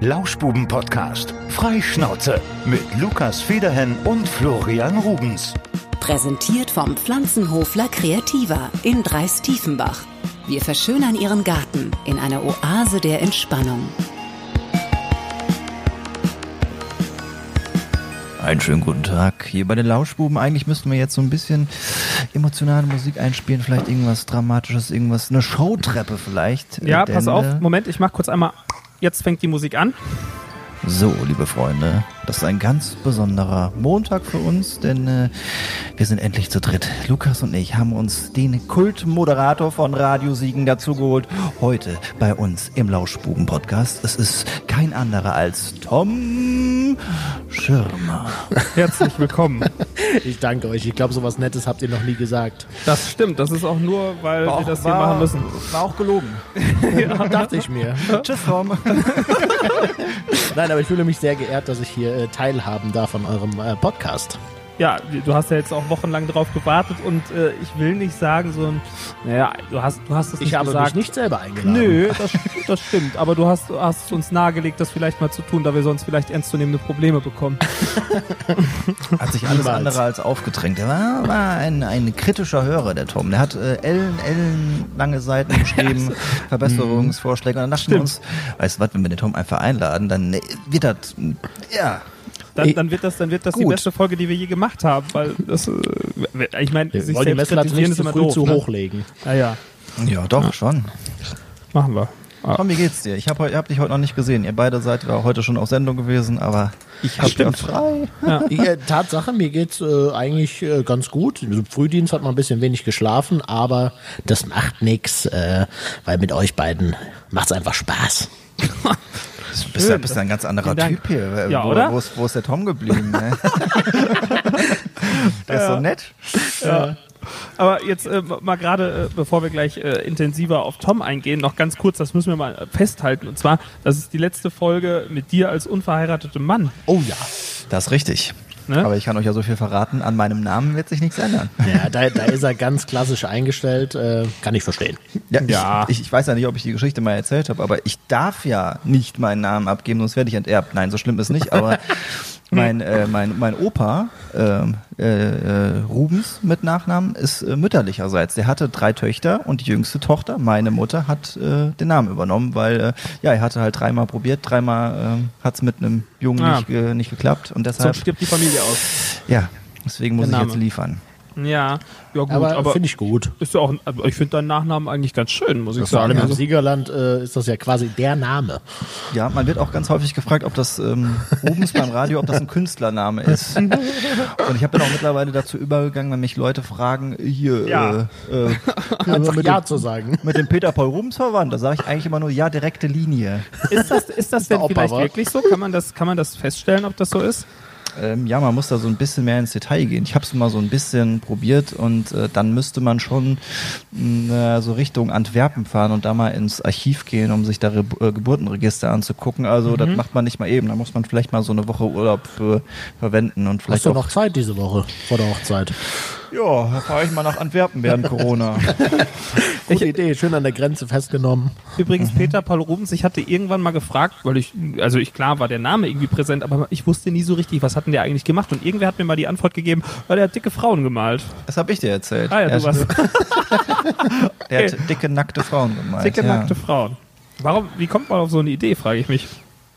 Lauschbuben-Podcast. Freischnauze mit Lukas Federhen und Florian Rubens. Präsentiert vom Pflanzenhofler Kreativa in Dreistiefenbach. Wir verschönern Ihren Garten in einer Oase der Entspannung. Einen schönen guten Tag hier bei den Lauschbuben. Eigentlich müssten wir jetzt so ein bisschen emotionale Musik einspielen, vielleicht irgendwas Dramatisches, irgendwas, eine Showtreppe vielleicht. Ja, Äh, pass auf, äh, Moment, ich mach kurz einmal. Jetzt fängt die Musik an. So, liebe Freunde, das ist ein ganz besonderer Montag für uns, denn äh, wir sind endlich zu dritt. Lukas und ich haben uns den Kultmoderator von Radio Siegen dazu geholt. Heute bei uns im Lauschbuben-Podcast. Es ist kein anderer als Tom Schirmer. Herzlich willkommen. Ich danke euch. Ich glaube, sowas Nettes habt ihr noch nie gesagt. Das stimmt, das ist auch nur, weil wir das hier war- machen müssen. War auch gelogen. Dachte ich mir. Tschüss, Tom. Nein, aber ich fühle mich sehr geehrt, dass ich hier äh, teilhaben darf an eurem äh, Podcast. Ja, du hast ja jetzt auch wochenlang drauf gewartet und äh, ich will nicht sagen, so ein. Naja, du hast, du hast es nicht Ich habe gesagt. mich nicht selber eingeladen. Nö, das, das stimmt. Aber du hast, hast uns nahegelegt, das vielleicht mal zu tun, da wir sonst vielleicht ernstzunehmende Probleme bekommen. Hat sich alles Niemals. andere als aufgedrängt. Er war, war ein, ein kritischer Hörer, der Tom. Der hat äh, Ellen, Ellen lange Seiten geschrieben, Verbesserungsvorschläge. Und dann dachten wir uns, weißt du was, wenn wir den Tom einfach einladen, dann äh, wird das, ja, Dann, dann wird das, dann wird das die beste Folge, die wir je gemacht haben, weil das, äh, ich meine, Wir sich selbst Messlatte kritisieren nicht ist zu immer früh doof. zu ne? hochlegen. Naja, ja, doch, schon. machen wir. Ah. Tom, wie geht's dir? Ich habe hab dich heute noch nicht gesehen. Ihr beide seid ja heute schon auf Sendung gewesen, aber ich habe ja frei. Ja, Tatsache, mir geht's äh, eigentlich äh, ganz gut. Im Frühdienst hat man ein bisschen wenig geschlafen, aber das macht nix, äh, weil mit euch beiden macht's einfach Spaß. Du bist ja, bist ja ein ganz anderer. Typ hier. Ja, wo, oder? Wo ist, wo ist der Tom geblieben? Ne? der ist so nett. Aber jetzt äh, mal gerade, äh, bevor wir gleich äh, intensiver auf Tom eingehen, noch ganz kurz, das müssen wir mal äh, festhalten. Und zwar, das ist die letzte Folge mit dir als unverheiratetem Mann. Oh ja. Das ist richtig. Ne? Aber ich kann euch ja so viel verraten, an meinem Namen wird sich nichts ändern. Ja, da, da ist er ganz klassisch eingestellt. Äh, kann ich verstehen. Ja, Ja. Ich, ich, ich weiß ja nicht, ob ich die Geschichte mal erzählt habe, aber ich darf ja nicht meinen Namen abgeben, sonst werde ich enterbt. Nein, so schlimm ist nicht, aber mein, äh, mein, mein Opa, ähm, äh, äh, Rubens mit Nachnamen, ist äh, mütterlicherseits. Der hatte drei Töchter und die jüngste Tochter, meine Mutter, hat äh, den Namen übernommen, weil äh, ja, er hatte halt dreimal probiert, dreimal ähm, hat es mit einem Jungen Ah. nicht, äh, nicht geklappt und So deshalb, stirbt die Familie aus. ja, deswegen muss ich jetzt liefern. Ja, ja gut, Aber, aber, finde ich gut. ist ja auch, aber ich finde deinen Nachnamen eigentlich ganz schön, muss ich Vor allem sagen. im Also, Siegerland äh, ist das ja quasi der Name. Ja, man wird auch ganz häufig gefragt, ob das ähm, Rubens beim Radio, ob das ein Künstlername ist. Und ich habe dann auch mittlerweile dazu übergegangen, wenn mich Leute fragen, hier, Ja. äh, äh, Einfach mit, Ja dem, zu sagen. mit dem Peter Paul Rubens verwandt, da sage ich eigentlich immer nur, ja, direkte Linie. ist das, ist das denn Opa, vielleicht wa? wirklich so? Kann man das, kann man das feststellen, ob das so ist? Ähm, ja, man muss da so ein bisschen mehr ins Detail gehen. Ich habe es mal so ein bisschen probiert und äh, dann müsste man schon mh, so Richtung Antwerpen fahren und da mal ins Archiv gehen, um sich da Re äh, Geburtenregister anzugucken. Also das macht man nicht mal eben. Da muss man vielleicht mal so eine Woche Urlaub für verwenden und vielleicht Hast du auch noch Zeit diese Woche vor der Hochzeit? Ja, da fahre ich mal nach Antwerpen während Corona. Gute Idee, schön an der Grenze festgenommen. Übrigens, Mhm. Peter Paul Rubens, ich hatte irgendwann mal gefragt, weil ich, also ich, klar war der Name irgendwie präsent, aber ich wusste nie so richtig, was hat denn der eigentlich gemacht? Und irgendwer hat mir mal die Antwort gegeben, weil der hat dicke Frauen gemalt. Das habe ich dir erzählt. Ah ja, er, du warst er hat dicke, nackte Frauen gemalt. dicke, ja. nackte Frauen. Warum, wie kommt man auf so eine Idee, frage ich mich.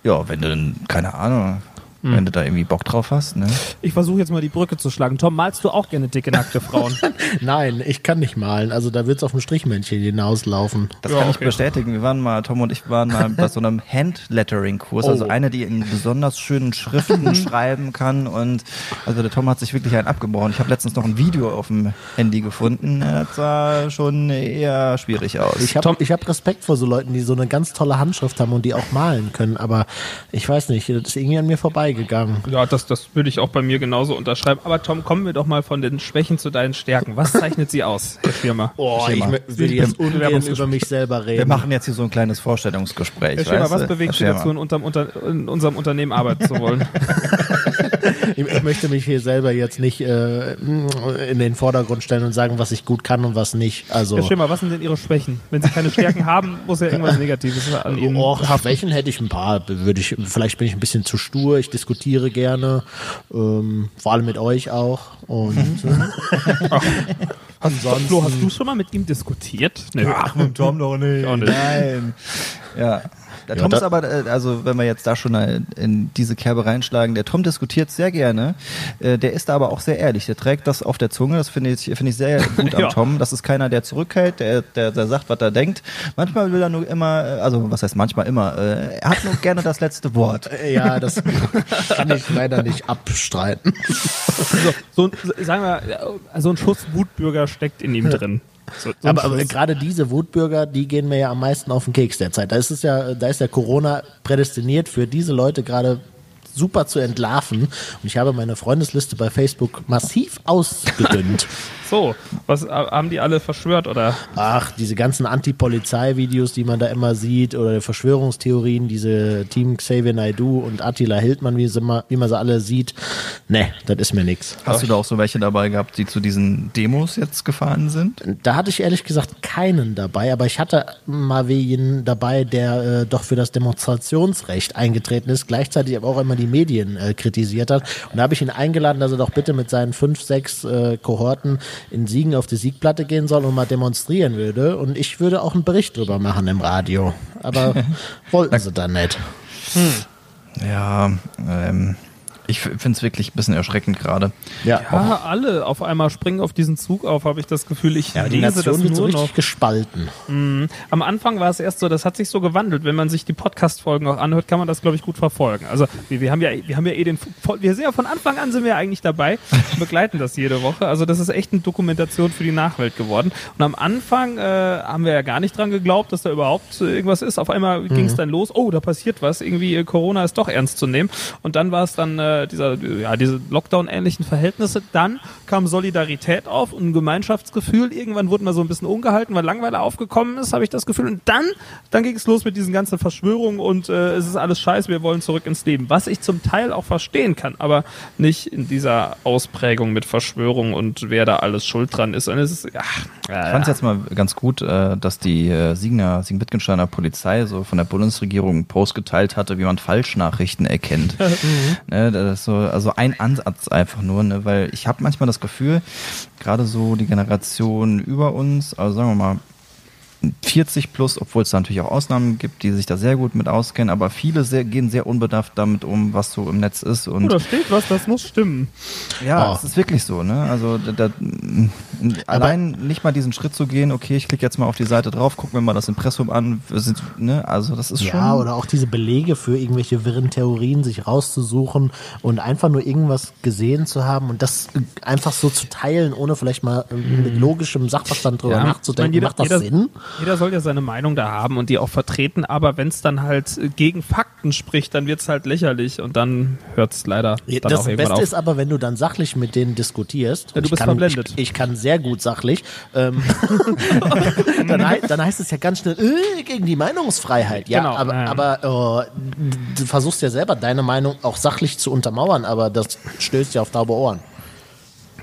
Ja, wenn du dann, keine Ahnung, Hm. wenn du da irgendwie Bock drauf hast, ne? Ich versuche jetzt mal die Brücke zu schlagen. Tom, malst du auch gerne dicke, nackte Frauen? Nein, ich kann nicht malen. Also da wird's auf ein Strichmännchen hinauslaufen. Das Ja, kann ich okay. bestätigen. Wir waren mal, Tom und ich waren mal bei so einem Handlettering-Kurs, also Oh. eine, die in besonders schönen Schriften schreiben kann. Und also der Tom hat sich wirklich einen abgebrochen. Ich habe letztens noch ein Video auf dem Handy gefunden. Das sah schon eher schwierig aus. Ich habe ich hab Respekt vor so Leuten, die so eine ganz tolle Handschrift haben und die auch malen können. Aber ich weiß nicht, das ist irgendwie an mir vorbeigegangen. ja, das, das würde ich auch bei mir genauso unterschreiben. Aber Tom, kommen wir doch mal von den Schwächen zu deinen Stärken. Was zeichnet sie aus, Herr Schirmer? Oh, ich will jetzt ungern über mich selber reden. wir machen jetzt hier so ein kleines Vorstellungsgespräch. Herr Schirmer, was du? bewegt Herr Sie dazu, in, unterm, unter, in unserem Unternehmen arbeiten zu wollen? ich, möchte mich hier selber jetzt nicht äh, in den Vordergrund stellen und sagen, was ich gut kann und was nicht. Also Ja, Schimmer, was sind denn Ihre Schwächen? Wenn Sie keine Stärken haben, muss ja irgendwas Negatives an Ihnen Oh, Schwächen hätte ich ein paar. Würde ich, vielleicht bin ich ein bisschen zu stur. Ich diskutiere gerne, ähm, vor allem mit euch auch. Und ansonsten. Flo, hast du schon mal mit ihm diskutiert? Nee. Ach, mit Tom doch nicht. Nein. Ja. Der Ja, Tom ist aber, äh, also wenn wir jetzt da schon in diese Kerbe reinschlagen, der Tom diskutiert sehr gerne. Äh, Der ist da aber auch sehr ehrlich. Der trägt das auf der Zunge. Das finde ich, finde ich sehr gut am Ja. Tom. Das ist keiner, der zurückhält, der, der, der sagt, was er denkt. Manchmal will er nur immer, äh, also was heißt manchmal immer, er hat nur gerne das letzte Wort. Ja, das kann ich leider nicht abstreiten. So, so, ein- sagen wir, so ein Schuss Wutbürger steckt in ihm drin. So, so Aber, aber gerade diese Wutbürger, die gehen mir ja am meisten auf den Keks derzeit. Da ist es ja, da ist ja Corona prädestiniert für diese Leute gerade super zu entlarven. Und ich habe meine Freundesliste bei Facebook massiv ausgedünnt. so, was äh, haben die alle verschwört oder? Ach, diese ganzen Anti-Polizei-Videos, die man da immer sieht, oder Verschwörungstheorien, diese Team Xavier Naidoo und Attila Hildmann, wie, sie mal, wie man sie alle sieht. Ne, das ist mir nix. Hast du da auch so welche dabei gehabt, die zu diesen Demos jetzt gefahren sind? Da hatte ich ehrlich gesagt keinen dabei, aber ich hatte mal wen dabei, der äh, doch für das Demonstrationsrecht eingetreten ist, gleichzeitig aber auch immer die Medien äh, kritisiert hat. Und da habe ich ihn eingeladen, dass er doch bitte mit seinen fünf, sechs äh, Kohorten in Siegen auf die Siegplatte gehen soll und mal demonstrieren würde. Und ich würde auch einen Bericht drüber machen im Radio. Aber wollten sie dann nicht. Ja, ähm, ich finde es wirklich ein bisschen erschreckend gerade. Ja. Ja, alle auf einmal springen auf diesen Zug auf, habe ich das Gefühl. Ich Ja, aber die lese Nation das so richtig noch. gespalten. Am Anfang war es erst so, das hat sich so gewandelt. Wenn man sich die Podcast-Folgen auch anhört, kann man das, glaube ich, gut verfolgen. Also wir, wir haben ja, wir haben ja eh den, wir sind ja von Anfang an sind wir ja eigentlich dabei, begleiten das jede Woche. Also das ist echt eine Dokumentation für die Nachwelt geworden. Und am Anfang äh, haben wir ja gar nicht dran geglaubt, dass da überhaupt irgendwas ist. Auf einmal ging es dann los. Oh, da passiert was. Irgendwie äh, Corona ist doch ernst zu nehmen. Und dann war es dann äh, dieser, äh, ja, diese Lockdown-ähnlichen Verhältnisse. Dann kam Solidarität auf und ein Gemeinschaftsgefühl. Irgendwann wurden wir so ein bisschen ungehalten, weil Langweile aufgekommen ist, habe ich das Gefühl. Und dann, dann ging es los mit diesen ganzen Verschwörungen und äh, es ist alles scheiße, wir wollen zurück ins Leben. Was ich zum Teil auch verstehen kann, aber nicht in dieser Ausprägung mit Verschwörung und wer da alles schuld dran ist. Und es ist, ach, Ich fand es jetzt mal ganz gut, äh, dass die äh, Siegener, Siegen-Wittgensteiner Polizei so von der Bundesregierung einen Post geteilt hatte, wie man Falschnachrichten erkennt. ist so, also ein Ansatz einfach nur, ne, weil ich habe manchmal das Gefühl, gerade so die Generation über uns, also sagen wir mal 40 plus, obwohl es da natürlich auch Ausnahmen gibt, die sich da sehr gut mit auskennen, aber viele sehr, gehen sehr unbedarft damit um, was so im Netz ist und oh, da steht was, das muss stimmen. ja, Oh. es ist wirklich so, ne? Also da, da, allein nicht mal diesen Schritt zu gehen, okay, ich klicke jetzt mal auf die Seite drauf, guck mir mal das Impressum an, wir sind, ne? Also das ist Ja, schon. oder auch diese Belege für irgendwelche wirren Theorien sich rauszusuchen und einfach nur irgendwas gesehen zu haben und das einfach so zu teilen, ohne vielleicht mal mit logischem Sachverstand drüber Ja, nachzudenken. ich meine, Macht das jeder, Sinn? Jeder soll ja seine Meinung da haben und die auch vertreten, aber wenn es dann halt gegen Fakten spricht, dann wird es halt lächerlich und dann hört es leider dann das Beste auf. ist aber, wenn du dann sachlich mit denen diskutierst. Ja, du Ich bist kann, verblendet. Ich, ich kann sehr gut sachlich. Ähm, dann, hei- dann heißt es ja ganz schnell äh, gegen die Meinungsfreiheit. Ja, Genau, aber, aber äh, du versuchst ja selber deine Meinung auch sachlich zu untermauern, aber das stößt ja auf taube Ohren.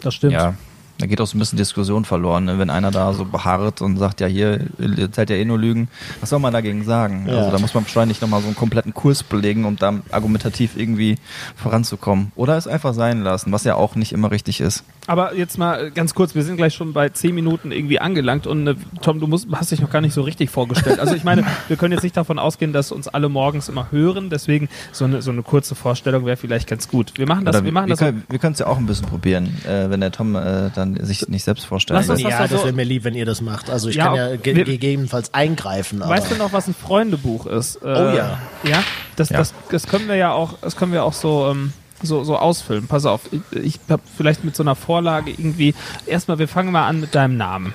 das stimmt. ja, da geht auch so ein bisschen Diskussion verloren, ne? wenn einer da so beharrt und sagt, ja hier, ihr seid ja eh nur Lügen, was soll man dagegen sagen? Ja. Also da muss man wahrscheinlich nochmal so einen kompletten Kurs belegen, um da argumentativ irgendwie voranzukommen. Oder es einfach sein lassen, was ja auch nicht immer richtig ist. Aber jetzt mal äh, ganz kurz, wir sind gleich schon bei zehn Minuten irgendwie angelangt und äh, Tom, du musst, hast dich noch gar nicht so richtig vorgestellt. Also ich meine, wir können jetzt nicht davon ausgehen, dass uns alle morgens immer hören, deswegen so eine, so eine kurze Vorstellung wäre vielleicht ganz gut. Wir machen das, Oder wir machen wir das. können wir können es ja auch ein bisschen probieren, äh, wenn der Tom äh, dann sich nicht selbst vorstellt. Lass uns das ja, das so- wäre mir lieb, wenn ihr das macht. Also ich Ja, kann ja ge wir- gegebenenfalls eingreifen. Aber Weißt du noch, was ein Freundebuch ist? Äh, Oh ja. Ja, das, Ja. Das, das können wir ja auch, das können wir auch so, ähm, so, so ausfüllen. Pass auf, ich, ich habe vielleicht mit so einer Vorlage irgendwie. Erstmal, wir fangen mal an mit deinem Namen.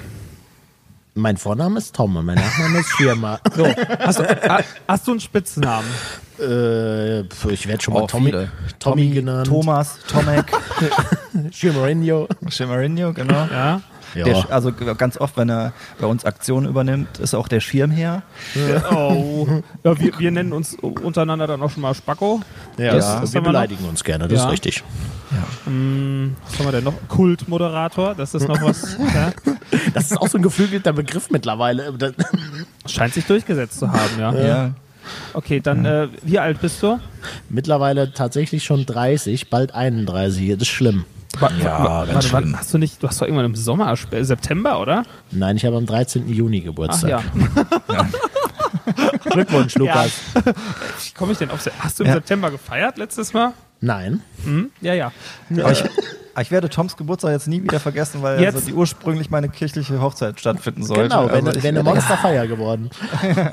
mein Vorname ist Tom und mein Nachname ist Schirmer. So, hast, du, ha- hast du einen Spitznamen? äh, ich werde schon mal Oh, Tommy, viele. Tommy genannt. Thomas, Tomek, Schirmerinho. Shimarinho, genau. Ja. Ja. Der, also ganz oft, wenn er bei uns Aktionen übernimmt, ist auch der Schirmherr. Oh. Ja, wir, wir nennen uns untereinander dann auch schon mal Spacko. Ja, Das- das, das wir wir noch. beleidigen uns gerne, das Ja. ist richtig. Was haben wir denn noch? Kultmoderator, das ist noch was. Ja? Das ist auch so ein geflügelter Begriff mittlerweile. Scheint sich durchgesetzt zu haben, ja. Ja. Okay, dann, äh, wie alt bist du? Mittlerweile tatsächlich schon 30, bald 31. Das ist schlimm. Ja, ganz warte, schlimm. hast du nicht, du hast doch irgendwann im Sommer, September, oder? Nein, ich habe am 13. Juni Ach Geburtstag. ja. Glückwunsch, Lukas. Wie komme ich denn auf Hast du im Ja. September gefeiert letztes Mal? Nein. Hm? Ja, ja. Aber ich, ich werde Toms Geburtstag jetzt nie wieder vergessen, weil Jetzt? also die ursprünglich meine kirchliche Hochzeit stattfinden sollte. Genau, wenn, also wenn eine Monsterfeier geworden.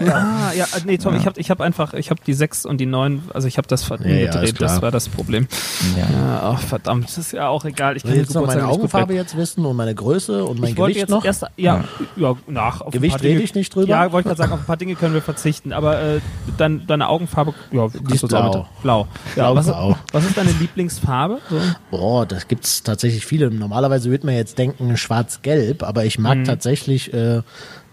Ah, ja, äh, nee, Tom, ich habe ich hab einfach, ich habe die 6 und die 9, also ich habe das Ja, ja, ist umgedreht, das war das Problem. Ja. Ja, ach, verdammt, das ist ja auch egal. Ich den du noch meine Augenfarbe gut jetzt wissen und meine Größe und mein Ich Gewicht jetzt noch? erst, ja, ja, nach. Auf Gewicht rede ich nicht drüber? Ja, wollte ich gerade sagen, auf ein paar Dinge können wir verzichten, aber äh, dann, deine Augenfarbe, ja, ist kannst du blau. damit- Blau. Ja, was, Blau-blau. Was ist deine Lieblingsfarbe? So? Boah, das gibt's tatsächlich viele. Normalerweise würde man jetzt denken schwarz-gelb, aber ich Mhm. mag tatsächlich äh,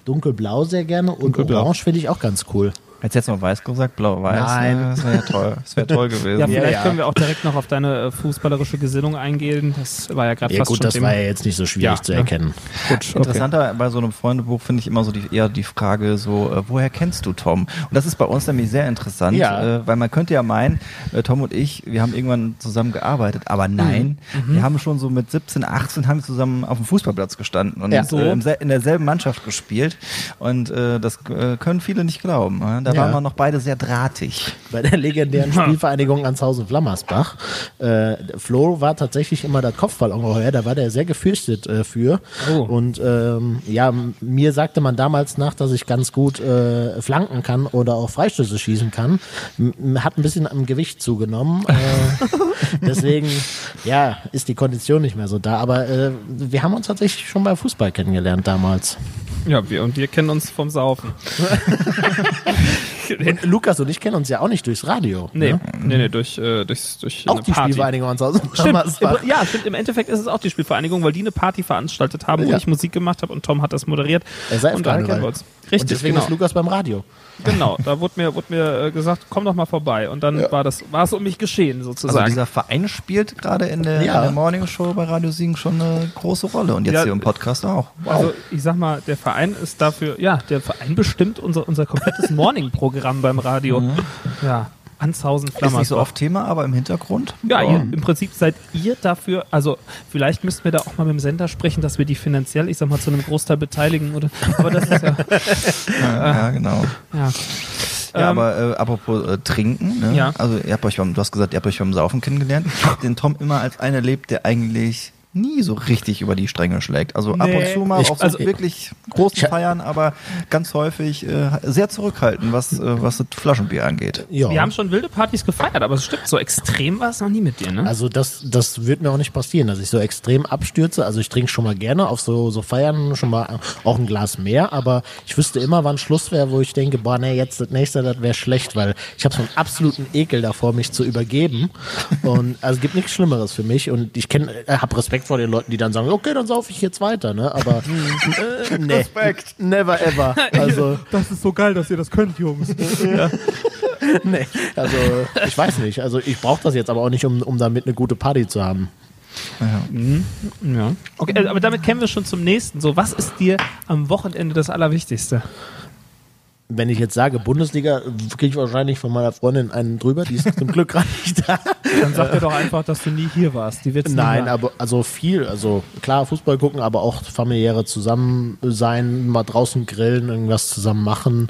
dunkelblau sehr gerne und Dunkelblau. orange finde ich auch ganz cool. Jetzt jetzt noch weiß gesagt, blau-weiß. Nein. Das wäre ja toll. Das wäre toll gewesen. Ja, vielleicht ja. können wir auch direkt noch auf deine äh, fußballerische Gesinnung eingehen. Das war ja gerade Ja fast gut, schon das Thema. war ja jetzt nicht so schwierig Ja, zu ne? erkennen. Gut, okay. Interessanter bei so einem Freundebuch finde ich immer so die, eher die Frage so, äh, woher kennst du Tom? Und das ist bei uns nämlich sehr interessant, Ja. äh, weil man könnte ja meinen, äh, Tom und ich, wir haben irgendwann zusammen gearbeitet, aber nein, Mhm. wir haben schon so mit 17, 18 haben wir zusammen auf dem Fußballplatz gestanden und Ja. so. äh, sel- in derselben Mannschaft gespielt und äh, das äh, können viele nicht glauben. Ja? Da Ja. waren wir noch beide sehr drahtig. Bei der legendären Spielvereinigung Anshausen Flammersbach. Äh, Flo war tatsächlich immer das Kopfballungeheuer, da war der sehr gefürchtet äh, für. Oh. Und ähm, ja, mir sagte man damals nach, dass ich ganz gut äh, flanken kann oder auch Freistöße schießen kann. M hat ein bisschen am Gewicht zugenommen. Äh, deswegen, ja, ist die Kondition nicht mehr so da. Aber äh, wir haben uns tatsächlich schon beim Fußball kennengelernt damals. Ja, wir und wir kennen uns vom Saufen. Und Lukas und ich kennen uns ja auch nicht durchs Radio. Nee, Ne? nee, nee, durch, äh, durch, durch Auch eine die Party. Spielvereinigung Anshausen Stimmt, Flammersbach. im- ja, stimmt. Im Endeffekt ist es auch die Spielvereinigung, weil die eine Party veranstaltet haben, wo Ja. ich Musik gemacht habe und Tom hat das moderiert. Er sei auf und Karneval. kennen wir uns. Richtig, und deswegen genau. ist Lukas beim Radio. Genau. Da wurde mir, wurde mir äh, gesagt, komm doch mal vorbei. Und dann war das, war es um mich geschehen, Also sozusagen. dieser Verein spielt gerade in der, Ja. in der Morning Show bei Radio Siegen schon eine große Rolle und jetzt Ja, hier im Podcast auch. Also ich sag mal, der Verein ist dafür, ja, der Verein bestimmt unser, unser komplettes Morning-Programm beim Radio. Ja, Anshausen Ist nicht so Flammersbach. oft Thema, aber im Hintergrund. Ja, ihr, im Prinzip seid ihr dafür, also vielleicht müssten wir da auch mal mit dem Sender sprechen, dass wir die finanziell, ich sag mal, zu einem Großteil beteiligen, oder? Aber das ist ja, Ja, ja genau. ja. Ja, Ähm, aber äh, apropos äh, trinken, ne? Ja. also ihr habt euch beim, du hast gesagt, ihr habt euch beim Saufen kennengelernt. Ich habe den Tom immer als einen erlebt, der eigentlich nie so richtig über die Stränge schlägt. Also ab und Nee, zu mal ich- auf so also- wirklich großen Ich- Feiern, aber ganz häufig äh, sehr zurückhaltend, was, äh, was das Flaschenbier angeht. Ja. Wir haben schon wilde Partys gefeiert, aber es stimmt, so extrem war es noch nie mit dir, ne? also das, das wird mir auch nicht passieren, dass ich so extrem abstürze. Also ich trinke schon mal gerne auf so, so Feiern schon mal auch ein Glas mehr, aber ich wüsste immer, wann Schluss wäre, wo ich denke, boah, nee, jetzt das nächste, das wäre schlecht, weil ich habe so einen absoluten Ekel davor, mich zu übergeben. Und also es gibt nichts Schlimmeres für mich. Und ich kenne, äh, habe Respekt vor den Leuten, die dann sagen, okay, dann saufe ich jetzt weiter, ne? Aber äh, nee, Respekt. never ever. Also das ist so geil, dass ihr das könnt, Jungs. nee, also ich weiß nicht. Also ich brauche das jetzt aber auch nicht, um, um damit eine gute Party zu haben. Ja. Okay, äh, aber damit kämen wir schon zum nächsten. So, was ist dir am Wochenende das Allerwichtigste? Wenn ich jetzt sage Bundesliga, kriege ich wahrscheinlich von meiner Freundin einen drüber, die ist zum Glück gerade nicht da. Dann sag dir doch einfach, dass du nie hier warst. Die wird's Nein, aber also viel, also klar Fußball gucken, aber auch familiäre Zusammensein, mal draußen grillen, irgendwas zusammen machen,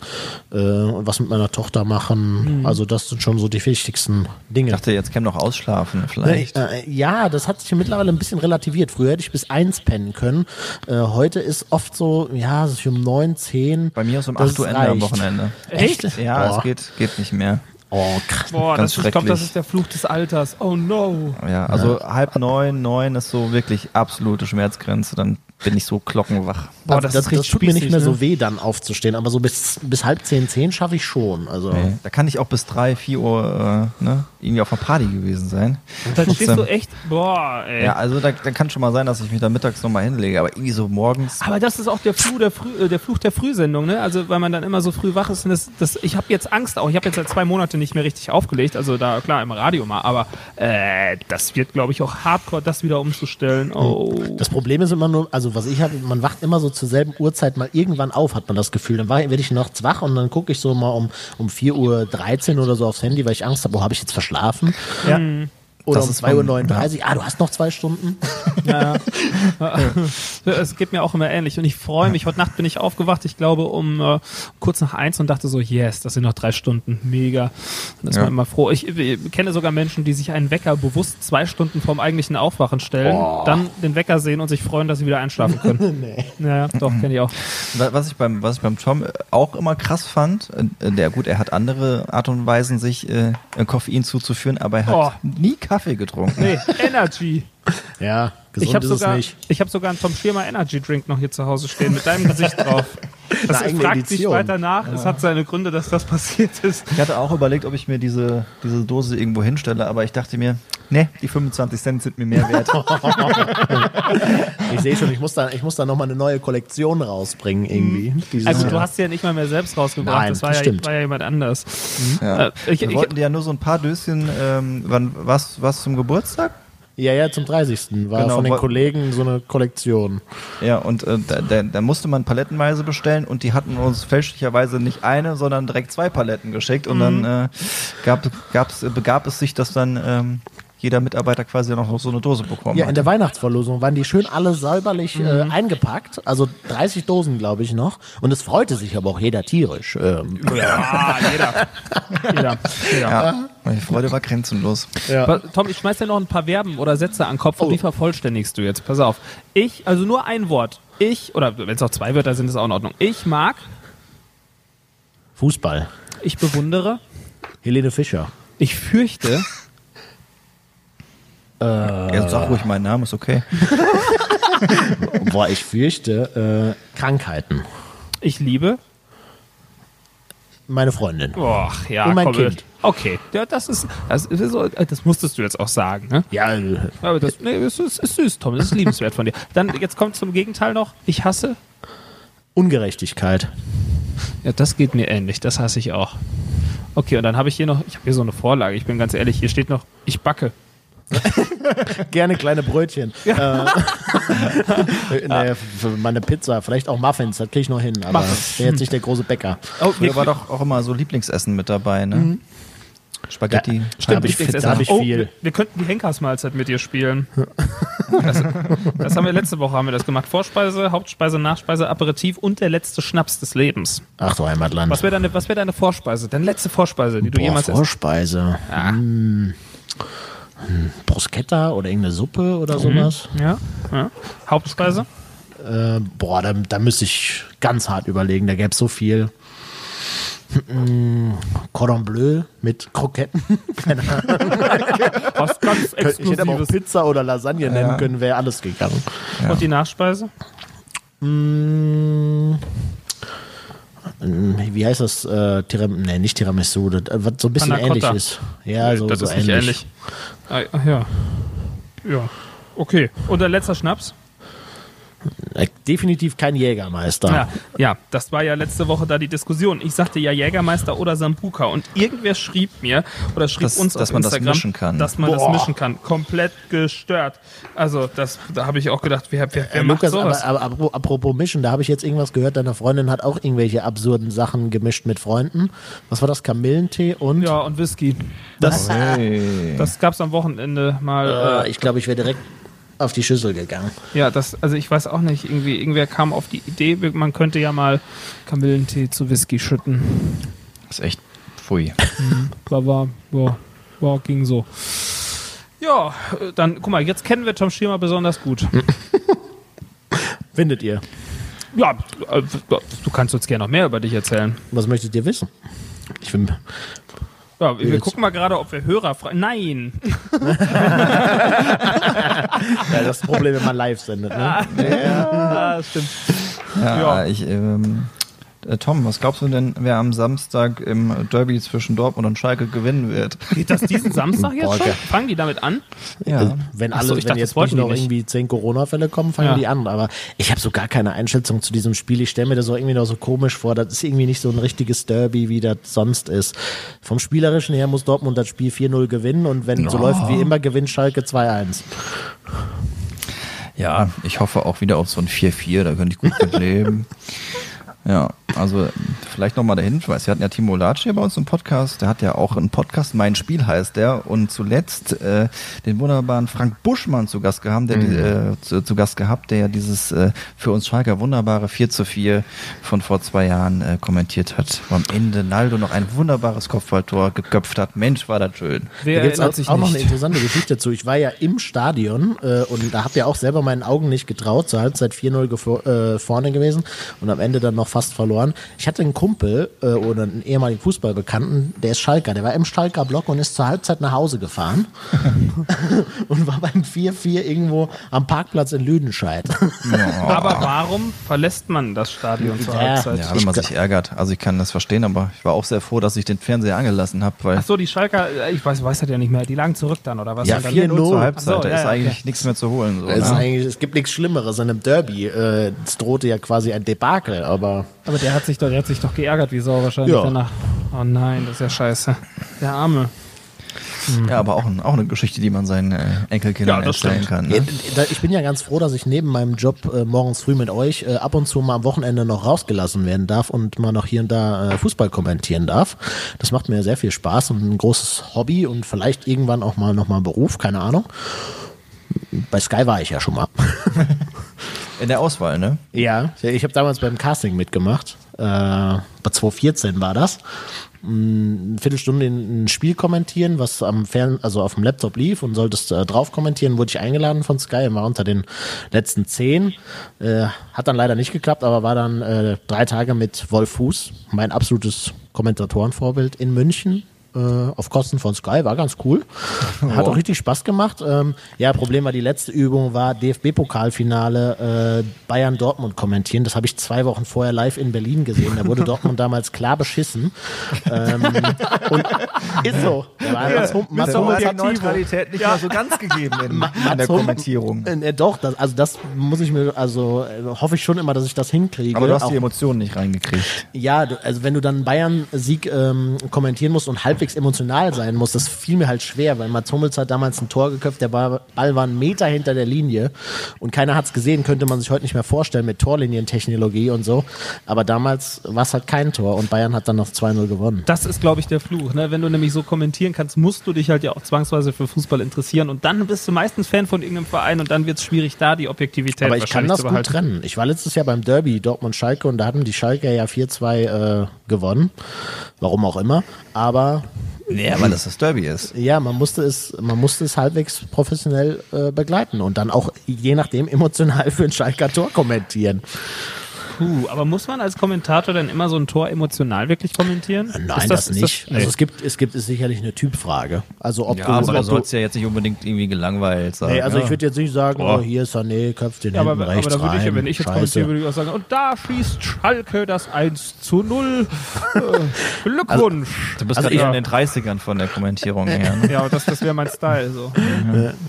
äh, und was mit meiner Tochter machen. Also das sind schon so die wichtigsten Dinge. Ich dachte, jetzt käme noch ausschlafen vielleicht. Äh, ja, das hat sich mittlerweile ein bisschen relativiert. Früher hätte ich bis eins pennen können. Äh, heute ist oft so, ja, so um neun, zehn. Bei mir ist um 8 Uhr Ende am reicht. Wochenende. Echt? Ja, Boah. es geht, geht nicht mehr. Oh, krass. Boah, Ganz das, ich glaube, das ist der Fluch des Alters. Oh no. Ja, also halb neun, neun ist so wirklich absolute Schmerzgrenze. Dann bin ich so glockenwach. Boah, Also das, das, richtig tut mir nicht mehr ne? so weh, dann aufzustehen, aber so bis, bis halb zehn, zehn schaffe ich schon. Also Nee, Da kann ich auch bis drei, vier Uhr äh, ne, irgendwie auf einer Party gewesen sein. Dann stehst du echt, boah, ey. Ja, also da, da kann schon mal sein, dass ich mich da mittags nochmal hinlege, aber irgendwie so morgens. Aber das ist auch der Fluch der, Früh, äh, der Fluch der Frühsendung, ne? Also weil man dann immer so früh wach ist. Und das, das, ich habe jetzt Angst auch. Ich habe jetzt seit zwei Monaten nicht mehr richtig aufgelegt. Also da klar im Radio mal, aber äh, das wird, glaube ich, auch Hardcore, das wieder umzustellen. Oh. Das Problem ist immer nur, also was ich habe, man wacht immer so zur selben Uhrzeit mal irgendwann auf, hat man das Gefühl. Dann werde ich nachts wach und dann gucke ich so mal um, um 4.13 Uhr oder so aufs Handy, weil ich Angst habe, oh, habe ich jetzt verschlafen? Ja. Oder Das um ist von- 2.39 Uhr, ah, du hast noch zwei Stunden? Ja. es geht mir auch immer ähnlich. Und ich freue mich. Heute Nacht bin ich aufgewacht, ich glaube um äh, kurz nach eins und dachte so, yes, das sind noch drei Stunden. Mega. Dann ist Ja. man immer froh. Ich, ich kenne sogar Menschen, die sich einen Wecker bewusst zwei Stunden vorm eigentlichen Aufwachen stellen, dann den Wecker sehen und sich freuen, dass sie wieder einschlafen können. nee. Ja, doch, kenne ich auch. Wa- Was ich beim, was ich beim Tom auch immer krass fand, äh, der gut, er hat andere Art und Weisen, sich äh, Koffein zuzuführen, aber er hat Oh. nie Kaffee getrunken. Nee, Energy. Ja, gesund Ich habe sogar, ich hab sogar einen Tom Schirmer Energy Drink noch hier zu Hause stehen mit deinem Gesicht drauf. Das Eine eigene fragt sich Edition. weiter nach. Es hat seine Gründe, dass das passiert ist. Ich hatte auch überlegt, ob ich mir diese, diese Dose irgendwo hinstelle, aber ich dachte mir, nee, die 25 Cent sind mir mehr wert. Ich sehe schon, ich muss da, ich muss da nochmal eine neue Kollektion rausbringen irgendwie. Dieses Also du hast sie ja nicht mal mehr selbst rausgebracht, Nein, das war, das ja, war ja jemand anders. Ja. Äh, ich, Wir ich, wollten dir ja nur so ein paar Döschen, ähm, wann, was, was zum Geburtstag? Ja, ja, zum 30. war Genau, von den Kollegen so eine Kollektion. Ja, und äh, da, da, da musste man palettenweise bestellen und die hatten uns fälschlicherweise nicht eine, sondern direkt zwei Paletten geschickt und dann äh, gab, gab's, begab es sich, dass dann ähm, jeder Mitarbeiter quasi noch so eine Dose bekommen Ja, in hat. der Weihnachtsverlosung waren die schön alle säuberlich äh, eingepackt. Also 30 Dosen, glaube ich, noch. Und es freute sich aber auch jeder tierisch. Ähm, ah, jeder. jeder. jeder. Ja, meine Freude war grenzenlos. Aber, Tom, ich schmeiß dir noch ein paar Verben oder Sätze an den Kopf und die vervollständigst du jetzt. Pass auf. Ich, also nur ein Wort. Ich, oder wenn es auch zwei Wörter sind, ist auch in Ordnung. Ich mag, Fußball. ich bewundere, Helene Fischer. ich fürchte, Ja, sag ruhig meinen Namen, ist okay. Boah, ich fürchte äh, Krankheiten. ich liebe. Meine Freundin. Och, ja, Und mein komm, Kind. Okay, ja, das ist, das ist so, das musstest du jetzt auch sagen, ne? Ja, äh, Aber das, nee, das ist, ist süß, Tom. Das ist liebenswert von dir. Dann, jetzt kommt zum Gegenteil noch. Ich hasse. Ungerechtigkeit. Ja, das geht mir ähnlich. Das hasse ich auch. Okay, und dann habe ich hier noch, ich habe hier so eine Vorlage. Ich bin ganz ehrlich, hier steht noch, ich backe. Gerne kleine Brötchen. Äh, nee, für meine Pizza, vielleicht auch Muffins, das kriege ich noch hin. Aber Muffins. bin jetzt nicht der große Bäcker. Oh, Früher war doch auch immer so Lieblingsessen mit dabei, ne? Spaghetti. Da habe ich, Lieblingsessen. da hab ich oh, viel. Wir, wir könnten die Henkersmahlzeit mit dir spielen. Das, das haben wir letzte Woche haben wir das gemacht. Vorspeise, Hauptspeise, Nachspeise, Aperitif und der letzte Schnaps des Lebens. Ach du Heimatland. Was wäre deine, wär deine Vorspeise? Deine letzte Vorspeise, die du Boah, jemals isst? Vorspeise. Ja. Hm, Bruschetta oder irgendeine Suppe oder sowas. Ja, ja. Hauptspeise? Äh, boah, da, da müsste ich ganz hart überlegen. Da gäbe es so viel. Hm, Cordon Bleu mit Kroketten. Keine Ahnung. Was ganz Ich hätte aber auch Exklusives. Pizza oder Lasagne nennen Ja. können, wäre alles gegangen. Und die Nachspeise? Hm, wie heißt das? Äh, Tiram nee, nicht Tiramisu, das, äh, was so ein bisschen ähnlich ist. Ja, so, das so ist nicht ähnlich. Ah, ja. Ja. Okay. Und der letzte Schnaps? Äh, Definitiv kein Jägermeister. Ja, ja, das war ja letzte Woche da die Diskussion. Ich sagte ja Jägermeister oder Sambuka und irgendwer schrieb mir oder schrieb Das- uns dass auf man das Instagram, mischen kann. dass man das Boah. mischen kann. Komplett gestört. Also das, da habe ich auch gedacht, wer, wer, wer Äh, macht Lukas, sowas? aber, aber apro- apropos mischen, da habe ich jetzt irgendwas gehört, deine Freundin hat auch irgendwelche absurden Sachen gemischt mit Freunden. Was war das? Kamillentee und? ja, und Whisky. Das, Hey. das gab's am Wochenende mal. Äh, ich glaube, ich wäre direkt auf die Schüssel gegangen. Ja, das, also ich weiß auch nicht, irgendwie, irgendwer kam auf die Idee, man könnte ja mal Kamillentee zu Whisky schütten. Das ist echt pfui. War, war, war, war ging so. Ja, äh, dann, guck mal, jetzt kennen wir Tom Schirmer besonders gut. Findet ihr? Ja, äh, du kannst uns gerne noch mehr über dich erzählen. Was möchtet ihr wissen? Ich bin, Ja, wir Jetzt. gucken mal gerade, ob wir Hörer fragen. Nein. Ja, das Problem, wenn man live sendet. Ne? Ja, stimmt. Ja, Ja. ich, ähm, äh, Tom, was glaubst du denn, wer am Samstag im Derby zwischen Dortmund und Schalke gewinnen wird? Geht das diesen Samstag jetzt schon? Fangen die damit an? Ja. Wenn Ach alle, so, ich wenn dachte, jetzt nicht noch nicht. irgendwie zehn Corona-Fälle kommen, fangen Ja. die an. Aber ich habe so gar keine Einschätzung zu diesem Spiel. Ich stelle mir das auch irgendwie noch so komisch vor. Das ist irgendwie nicht so ein richtiges Derby, wie das sonst ist. Vom Spielerischen her muss Dortmund das Spiel 4-0 gewinnen und wenn so läuft wie immer, gewinnt Schalke 2-1. Ja, ich hoffe auch wieder auf so ein 4-4, da könnte ich gut mit leben. Ja, also vielleicht nochmal der Hinweis. Wir hatten ja Timo Latsch hier bei uns im Podcast. Der hat ja auch einen Podcast, Mein Spiel heißt der. Und zuletzt äh, den wunderbaren Frank Buschmann zu Gast gehabt, der, die, äh, zu, zu Gast gehabt, der ja dieses äh, für uns Schalker wunderbare 4 zu 4 von vor zwei Jahren äh, kommentiert hat. Wo am Ende Naldo noch ein wunderbares Kopfballtor geköpft hat. Mensch, war das schön. Wer Da gibt's erinnert auch, sich auch noch eine interessante Geschichte zu. Ich war ja im Stadion äh, und da habt ihr auch selber meinen Augen nicht getraut. Zur Halbzeit 4-0 gefo- äh, vorne gewesen und am Ende dann noch fast verloren. Ich hatte einen Kumpel äh, oder einen ehemaligen Fußballbekannten, der ist Schalker. Der war im Schalker Block und ist zur Halbzeit nach Hause gefahren und war beim 4-4 irgendwo am Parkplatz in Lüdenscheid. Aber warum verlässt man das Stadion zur Ja. Halbzeit? Ja, wenn man Ich- sich ärgert. Also ich kann das verstehen, aber ich war auch sehr froh, dass ich den Fernseher angelassen habe, weil Ach so, die Schalker, äh, ich weiß, weiß das ja nicht mehr, die lagen zurück dann, oder was? Ja, Und dann- 4-0 zur Halbzeit, so, da ja, ist ja, eigentlich okay. nichts mehr zu holen. So, Es, ist ne? eigentlich, es gibt nichts Schlimmeres in einem Derby. Äh, es drohte ja quasi ein Debakel, aber Aber der hat sich doch, der hat sich doch geärgert, wie Sau wahrscheinlich Ja. danach. Oh nein, das ist ja scheiße. Der Arme. Ja, aber auch, ein, auch eine Geschichte, die man seinen äh, Enkelkindern Ja, erzählen stimmt. kann. Ne? Ich bin ja ganz froh, dass ich neben meinem Job äh, morgens früh mit euch äh, ab und zu mal am Wochenende noch rausgelassen werden darf und mal noch hier und da äh, Fußball kommentieren darf. Das macht mir sehr viel Spaß und ein großes Hobby und vielleicht irgendwann auch mal nochmal Beruf, keine Ahnung. Bei Sky war ich ja schon mal. In der Auswahl, ne? Ja, ich habe damals beim Casting mitgemacht. Äh, bei 2014 war das. Mm, Eine Viertelstunde in ein Spiel kommentieren, was am Fern also auf dem Laptop lief und solltest äh, drauf kommentieren, wurde ich eingeladen von Sky und war unter den letzten zehn. Äh, hat dann leider nicht geklappt, aber war dann äh, drei Tage mit Wolf Fuß, mein absolutes Kommentatorenvorbild in München. Äh, auf Kosten von Sky, war ganz cool. Hat auch richtig Spaß gemacht. Ähm, ja, Problem war, die letzte Übung war DFB-Pokalfinale äh, Bayern-Dortmund kommentieren. Das habe ich zwei Wochen vorher live in Berlin gesehen. Da wurde Dortmund damals klar beschissen. Ähm, und ist so. Da war Mats Mats Hummels die hat- Neutralität nicht mal so ganz gegeben in, in der Kommentierung. Äh, doch, das, also das muss ich mir, also äh, hoffe ich schon immer, dass ich das hinkriege. Aber du hast Auch- die Emotionen nicht reingekriegt. ja, also wenn du dann einen Bayern-Sieg ähm, kommentieren musst und halbwegs emotional sein musst, das fiel mir halt schwer, weil Mats Hummels hat damals ein Tor geköpft, der Ball, Ball war einen Meter hinter der Linie und keiner hat's gesehen, könnte man sich heute nicht mehr vorstellen mit Torlinientechnologie und so. Aber damals war es halt kein Tor und Bayern hat dann noch 2-0 gewonnen. Das ist, glaube ich, der Fluch. Ne? Wenn du nämlich so kommentieren kannst, musst du dich halt ja auch zwangsweise für Fußball interessieren und dann bist du meistens Fan von irgendeinem Verein und dann wird es schwierig, da die Objektivität Aber ich kann das gut trennen. Ich war letztes Jahr beim Derby Dortmund-Schalke und da hatten die Schalke ja 4-2 äh, gewonnen. Warum auch immer. Aber Ja, weil das das Derby ist. Ja, man musste es, man musste es halbwegs professionell äh, begleiten und dann auch je nachdem emotional für ein Schalker Tor kommentieren. Puh, aber muss man als Kommentator dann immer so ein Tor emotional wirklich kommentieren? Nein, Ist das, ist nicht. nee. Also es gibt, es gibt es sicherlich eine Typfrage. Also ob Ja, du, aber ob du du sollst ja jetzt nicht unbedingt irgendwie gelangweilt sein. nee, also ja. ich würde jetzt nicht sagen, oh, hier ist Sané, köpft den ja, aber, hinten aber rechts da würde ich, rein. wenn ich jetzt Scheiße. kommentiere, würde ich auch sagen, und da schießt Schalke das 1 zu 0. Äh, Glückwunsch. Du bist Also gerade eher in den 30ern von der Kommentierung her. Ne? ja, das, das wäre mein Style. So.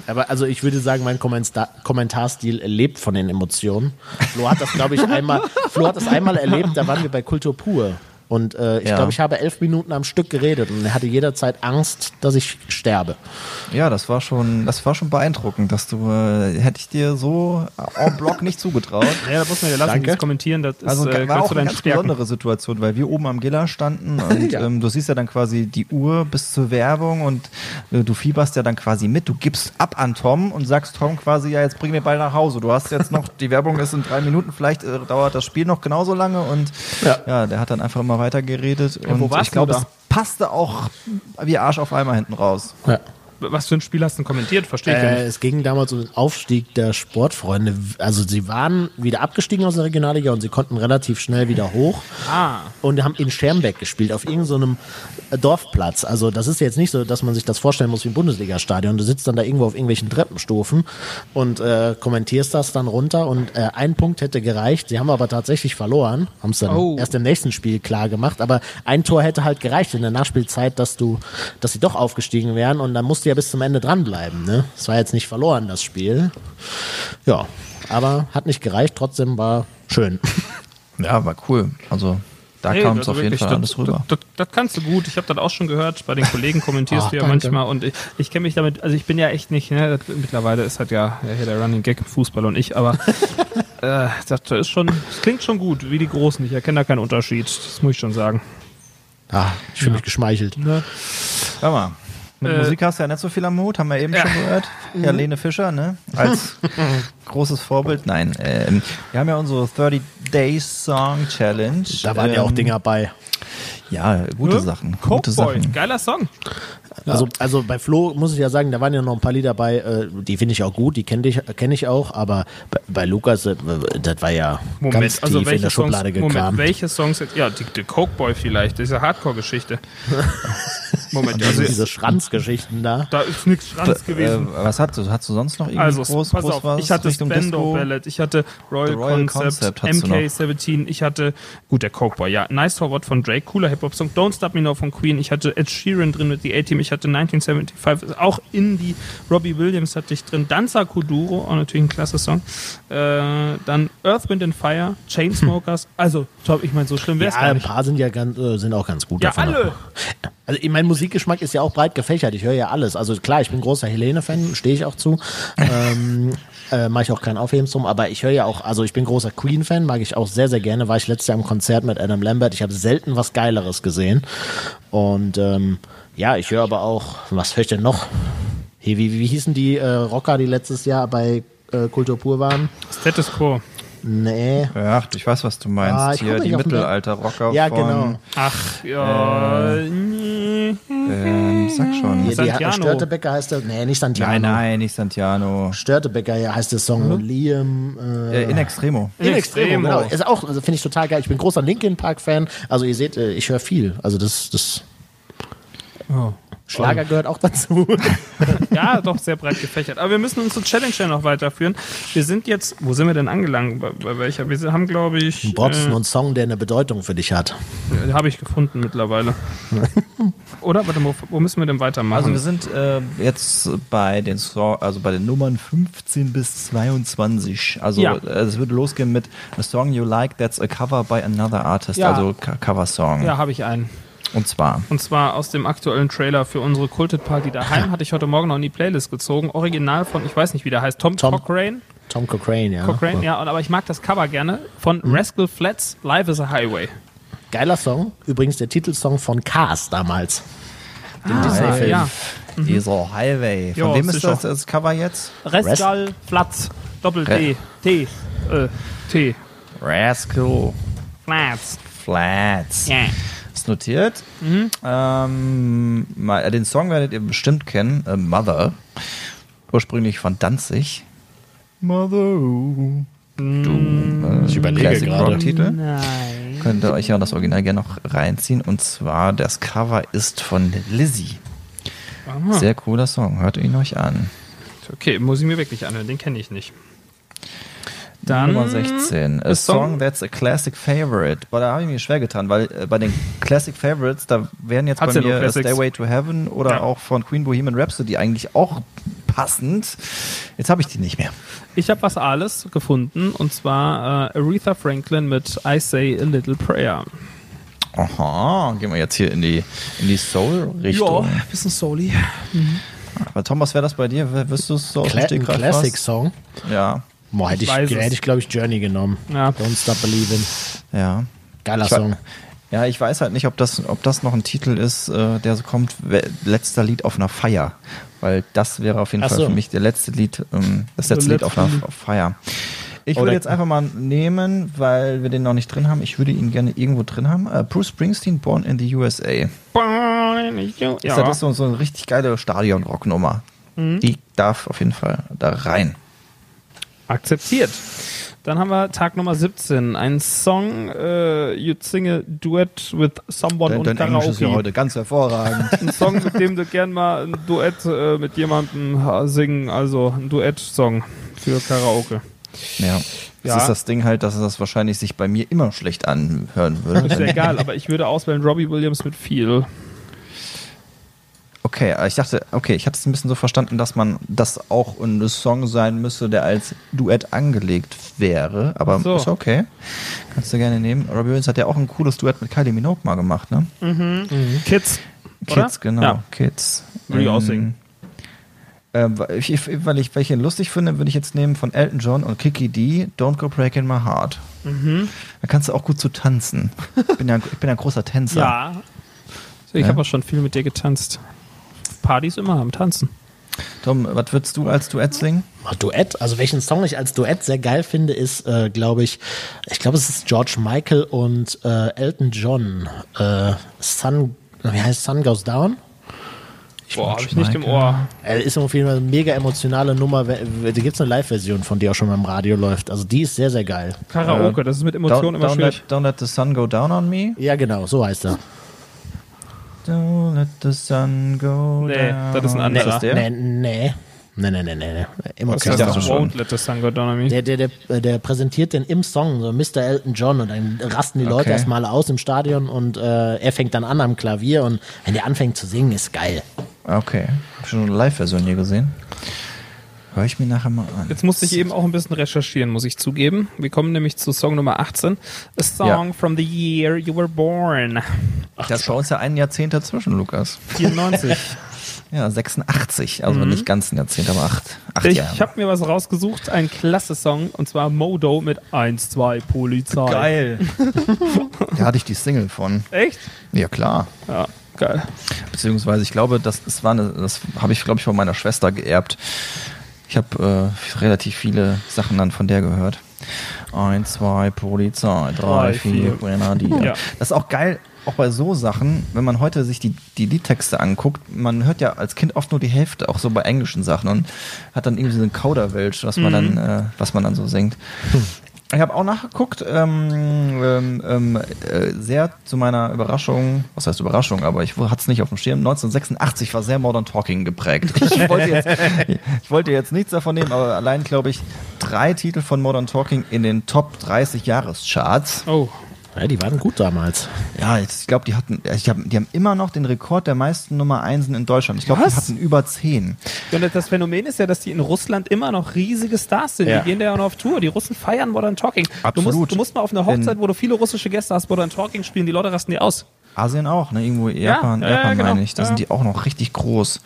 Aber also ich würde sagen, mein Kommentar Kommentarstil lebt von den Emotionen. Flo hat das, glaube ich, einmal, Flo hat das einmal erlebt, da waren wir bei Kultur pur. Und äh, ich Ja. glaube, ich habe elf Minuten am Stück geredet und er hatte jederzeit Angst, dass ich sterbe. Ja, das war schon, das war schon beeindruckend, dass du, äh, hätte ich dir so en bloc nicht zugetraut. Ja, da muss man ja lassen, Danke. Kommentieren, das ist, Also äh, war auch eine ganz Stärken. besondere Situation, weil wir oben am Giller standen und Ja. ähm, du siehst ja dann quasi die Uhr bis zur Werbung und äh, du fieberst ja dann quasi mit. Du gibst ab an Tom und sagst Tom quasi, ja, jetzt bring mir bald nach Hause. Du hast jetzt noch, die Werbung ist in drei Minuten, vielleicht äh, dauert das Spiel noch genauso lange und Ja. ja, der hat dann einfach immer weiter geredet wo und warst ich glaube, es passte auch wie Arsch auf einmal hinten raus. Ja. Was für ein Spiel hast du denn kommentiert? Verstehe ich Äh, nicht. es ging damals um den Aufstieg der Sportfreunde. Also sie waren wieder abgestiegen aus der Regionalliga und sie konnten relativ schnell wieder hoch. Ah. Und haben in Schermbeck gespielt, auf irgendeinem so Dorfplatz. Also das ist jetzt nicht so, dass man sich das vorstellen muss wie ein Bundesliga-Stadion. Du sitzt dann da irgendwo auf irgendwelchen Treppenstufen und äh, kommentierst das dann runter. Und äh, ein Punkt hätte gereicht. Sie haben aber tatsächlich verloren, haben es dann Oh. erst im nächsten Spiel klar gemacht. Aber ein Tor hätte halt gereicht in der Nachspielzeit, dass du, dass sie doch aufgestiegen wären. Und dann musst du ja bis zum Ende dranbleiben. Ne? Es war jetzt nicht verloren, das Spiel. Ja, aber hat nicht gereicht. Trotzdem war schön. Ja, war cool. Also da Hey, kam es also auf jeden Fall das, alles rüber. Das, das, das kannst du gut. Ich habe das auch schon gehört. Bei den Kollegen kommentierst Ach, du ja danke. manchmal und ich, ich kenne mich damit, also ich bin ja echt nicht, ne, das, mittlerweile ist halt ja, ja hier der Running Gag im Fußball und ich, aber äh, das, das ist schon, das klingt schon gut, wie die Großen. Ich erkenne da keinen Unterschied. Das muss ich schon sagen. Ah, ich fühle mich geschmeichelt. Hör mal. Mit Äh, Musik hast du ja nicht so viel am Hut, haben wir eben Ja. schon gehört. Ja, Mhm. Lene Fischer, ne? Als großes Vorbild. Nein, ähm, wir haben ja unsere 30 Days Song Challenge. Da waren ja auch Ähm, Dinger bei. Ja, gute Sachen. Gute Cokeboy, Sachen. geiler Song. Also, also bei Flo muss ich ja sagen, da waren ja noch ein paar Lieder bei, äh, die finde ich auch gut, die kenne ich, kenn ich auch, aber bei, bei Lukas, äh, das war ja ganz tief in der Schublade Songs, Moment, gekramt. welche Songs jetzt, ja, die, die Cokeboy vielleicht, diese Hardcore-Geschichte. Moment, also Diese Schranzgeschichten da. da ist nichts Schranz Äh, gewesen. was hast du? Hast du sonst noch irgendwie Also, groß, pass groß auf, was ich hatte Richtung Spendo Disco? Ballad, ich hatte Royal, Royal Concept, Concept hast du noch. MK17, ich hatte, gut, der Cokeboy, ja, Nice for What von Drake, cooler Hip-Hop-Song, Don't Stop Me Now von Queen, ich hatte Ed Sheeran drin mit The A-Team, ich hatte 1975, auch Indie, Robbie Williams hatte ich drin, Danza Kuduro, auch natürlich ein klasse Song, äh, dann Earth, Wind and Fire, Chainsmokers, also, top, ich meine, so schlimm wäre es Ja, gar ein nicht. paar sind ja ganz, äh, sind auch ganz gut. Ja, davon. alle. Also mein Musikgeschmack ist ja auch breit gefächert. Ich höre ja alles. Also klar, ich bin großer Helene-Fan, stehe ich auch zu. ähm, äh, mache ich auch keinen Aufhebens drum, aber ich höre ja auch, also ich bin großer Queen-Fan, mag ich auch sehr, sehr gerne. War ich letztes Jahr im Konzert mit Adam Lambert. Ich habe selten was Geileres gesehen. Und ähm, ja, ich höre aber auch, was höre ich denn noch? Hey, wie, wie hießen die äh, Rocker, die letztes Jahr bei äh, Kultur pur waren? Status Quo. Nee. Ach, ich weiß, was du meinst. Ah, Hier die Mittelalter-Rocker Ja, von, genau. Ach, ja, nee. Ähm, sag schon. Hier, die Santiano. Störtebecker heißt der, nee, nicht Santiano. Nein, nein, nicht Santiano. Störtebecker ja, heißt der Song. Liam. Äh, Äh, in Extremo. in In Extremo, genau. Ist auch, also finde ich total geil. Ich bin großer Linkin Park Fan. Also ihr seht, äh, ich höre viel. Also das, das Oh. Schlager gehört auch dazu. Ja, doch sehr breit gefächert. Aber wir müssen unsere Challenge ja noch weiterführen. Wir sind jetzt, wo sind wir denn angelangt? Bei, bei welcher? Wir haben, glaube ich, Du brauchst äh, nur einen Song, der eine Bedeutung für dich hat. habe ich gefunden mittlerweile. Oder? Warte, wo, wo müssen wir denn weitermachen? Also wir sind äh, jetzt bei den Song, also bei den Nummern 15 bis 22. Also Ja. äh, es würde losgehen mit A Song You Like That's a Cover by Another Artist, Ja. also Co- Cover Song. ja, habe ich einen. Und zwar Und zwar aus dem aktuellen Trailer für unsere Culted Party daheim hatte ich heute Morgen noch in die Playlist gezogen. Original von, ich weiß nicht, wie der heißt, Tom, Tom. Cochrane. Tom Cochrane, ja. Cochrane, ja, und- aber ich mag das Cover gerne. Von Rascal Flats, Live is a Highway. Geiler Song. Übrigens der Titelsong von Cars damals. Dem Ah, Disney-Film. ja. dieser Highway. Von Ja, wem ist sicher. das, das Cover jetzt? Rascal Flats, Doppel-T, T, äh, T, Rascal Flats. Flats. Ja. Ist notiert. Ähm, mal, äh, den Song werdet ihr bestimmt kennen. Äh, Mother. Ursprünglich von Danzig. Mother. Du. Äh, Ich überlege Classic gerade. Rock Titel. Nein. Könnt ihr euch ja das Original gerne noch reinziehen. Und zwar, das Cover ist von Lizzie. Sehr cooler Song. Hört ihn euch an. Okay, muss ich mir wirklich anhören, den kenne ich nicht. Dann Nummer 16. A Song- song that's a classic favorite. Boah, da habe ich mir schwer getan, weil äh, bei den Classic Favorites, da wären jetzt Hat's bei ja mir Classics. Stairway to Heaven oder Ja. auch von Queen Bohemian Rhapsody eigentlich auch passend. Jetzt habe ich die nicht mehr. Ich habe was alles gefunden und zwar äh, Aretha Franklin mit I Say a Little Prayer. Aha, gehen wir jetzt hier in die, in die Soul-Richtung. bisschen Soli. Aber Tom, was wäre das bei dir? Wirst du es so aus dem Cla Stegreif Classic-Song. Ja, Boah, hätte Ich ich, hätte ich glaube ich, Journey genommen. Ja. Don't Stop Believing. ja. Geiler Ich Song. Ja, ich weiß halt nicht, ob das, ob das noch ein Titel ist, äh, der so kommt, letzter Lied auf einer Feier. Weil das wäre auf jeden Ach Fall so. für mich der letzte Lied, ähm, das letzte Lied auf einer auf Feier. Ich würde jetzt einfach mal nehmen, weil wir den noch nicht drin haben. Ich würde ihn gerne irgendwo drin haben. Äh, Bruce Springsteen, Born in the USA. Ja. Das ist so, so eine richtig geile Stadion-Rock-Nummer. Mhm. Die darf auf jeden Fall da rein. Akzeptiert. Dann haben wir Tag Nummer 17. Ein Song, äh, you sing a duet with someone und Dein, dein Englisch ist ja Karaoke. heute ganz hervorragend. Ein Song, mit dem du gern mal ein Duett äh, mit jemandem äh, singen, also ein Duett-Song für Karaoke. ja. Das Ja. ist das Ding halt, dass es wahrscheinlich sich bei mir immer schlecht anhören würde. Ist ja egal, aber ich würde auswählen Robbie Williams mit viel. Okay, aber ich dachte, okay, ich hatte es ein bisschen so verstanden, dass man das auch ein Song sein müsste, der als Duett angelegt wäre. Aber so. ist okay. Kannst du gerne nehmen. Robbie Williams hat ja auch ein cooles Duett mit Kylie Minogue mal gemacht, ne? Kids. Oder? Kids, genau. Ja. Kids. Würde ich Ähm, aussingen. Äh, weil ich, ich- weil ich welche lustig finde, würde ich jetzt nehmen von Elton John und Kiki D, Don't Go Breaking My Heart. Mhm. Da kannst du auch gut zu tanzen. Ich bin ja, ich bin ja ein großer Tänzer. Ja. Ich Ja. habe auch schon viel mit dir getanzt. Partys immer am Tanzen. Tom, was würdest du als Duett singen? Duett, also welchen Song ich als Duett sehr geil finde, ist, äh, glaube ich, ich glaube, es ist George Michael und äh, Elton John. Äh, Sun, wie heißt Sun Goes Down? Boah, habe ich nicht im Ohr. Äh, ist auf jeden Fall eine mega emotionale Nummer. Da gibt es eine Live-Version von, die auch schon mal im Radio läuft. Also die ist sehr, sehr geil. Karaoke, das ist mit Emotionen immer don't, schwierig. let, don't let the sun go down on me. Ja, genau, so heißt er. Don't let the sun go Nee, down. das ist ein anderer. Ist das der? Nee, nee. Nee, nee, nee, nee. nee. Emotional. dachte heißt das? schon. Won't let the sun go down on. Der, der, der, äh, der präsentiert den im Song, so Mr. Elton John, und dann rasten die Leute Okay. erstmal aus im Stadion und äh, er fängt dann an am Klavier und wenn der anfängt zu singen, ist geil. Okay. Hab schon eine Live-Version hier gesehen. Hör ich mir nachher mal an. Jetzt musste ich eben auch ein bisschen recherchieren, muss ich zugeben. Wir kommen nämlich zu Song Nummer 18. A Song Ja. from the year you were born. Das ist bei uns ja ein Jahrzehnt dazwischen, Lukas. 94. Ja, 86. Also nicht ganz ein Jahrzehnt, aber acht, acht Mhm. ich Jahre. habe mir was rausgesucht, ein klasse Song, und zwar Modo mit 1, 2 Polizei. Geil. da hatte ich die Single von. Echt? Ja, klar. Ja, geil. Beziehungsweise, ich glaube, das, das war eine, das habe ich, glaube ich, von meiner Schwester geerbt. Ich habe äh, relativ viele Sachen dann von der gehört. Ein, zwei, Polizei, drei, Drei, vier. Grenadier. Ja. Das ist auch geil, auch bei so Sachen, wenn man heute sich die, die Liedtexte anguckt, man hört ja als Kind oft nur die Hälfte, auch so bei englischen Sachen und hat dann irgendwie so einen Kauderwelsch, was man dann, äh, was man dann so singt. Ich habe auch nachgeguckt, ähm, ähm, ähm, äh, sehr zu meiner Überraschung, was heißt Überraschung, aber ich hatte es nicht auf dem Schirm, 1986 war sehr Modern Talking geprägt. Ich wollte jetzt, ich wollte jetzt nichts davon nehmen, aber allein, glaube ich, drei Titel von Modern Talking in den Top 30 Jahrescharts. Oh. Ja, die waren gut damals. Ja, ich glaube, die hatten, ich hab, die haben immer noch den Rekord der meisten Nummer Einsen in Deutschland. Ich glaube, die hatten über 10. Ja, und das Phänomen ist ja, dass die in Russland immer noch riesige Stars sind. Ja. Die gehen da ja noch auf Tour. Die Russen feiern Modern Talking. Du Absolut. musst, du musst mal auf eine Hochzeit, In- wo du viele russische Gäste hast, Modern Talking spielen. Die Leute rasten die aus. Asien auch, ne? Irgendwo Japan, ja, ja, Japan genau. meine ich. Da Ja. sind die auch noch richtig groß.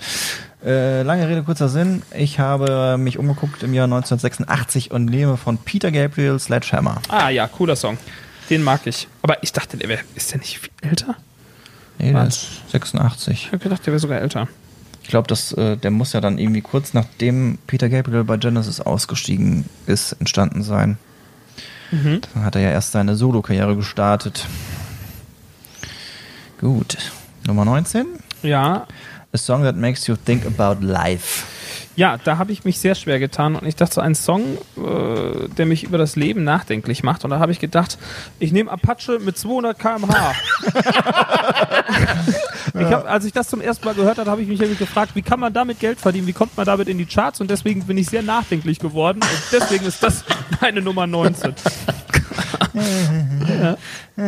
Äh, lange Rede, kurzer Sinn. Ich habe mich umgeguckt im Jahr 1986 und nehme von Peter Gabriel Sledgehammer. Ah ja, cooler Song. Den mag ich. Aber ich dachte, der wär, ist der nicht viel älter? Nee, der ist 86. Ich habe gedacht, der wäre sogar älter. Ich glaube, äh, der muss ja dann irgendwie kurz nachdem Peter Gabriel bei Genesis ausgestiegen ist, entstanden sein. Mhm. Dann hat er ja erst seine Solo-Karriere gestartet. Gut. Nummer 19. Ja, A Song That Makes You Think About Life. Ja, da habe ich mich sehr schwer getan und ich dachte ein Song, äh, der mich über das Leben nachdenklich macht und da habe ich gedacht, ich nehme Apache mit 200 km/h. ich hab, als ich das zum ersten Mal gehört habe, habe ich mich irgendwie gefragt, wie kann man damit Geld verdienen, wie kommt man damit in die Charts und deswegen bin ich sehr nachdenklich geworden und deswegen ist das meine Nummer 19. Ja,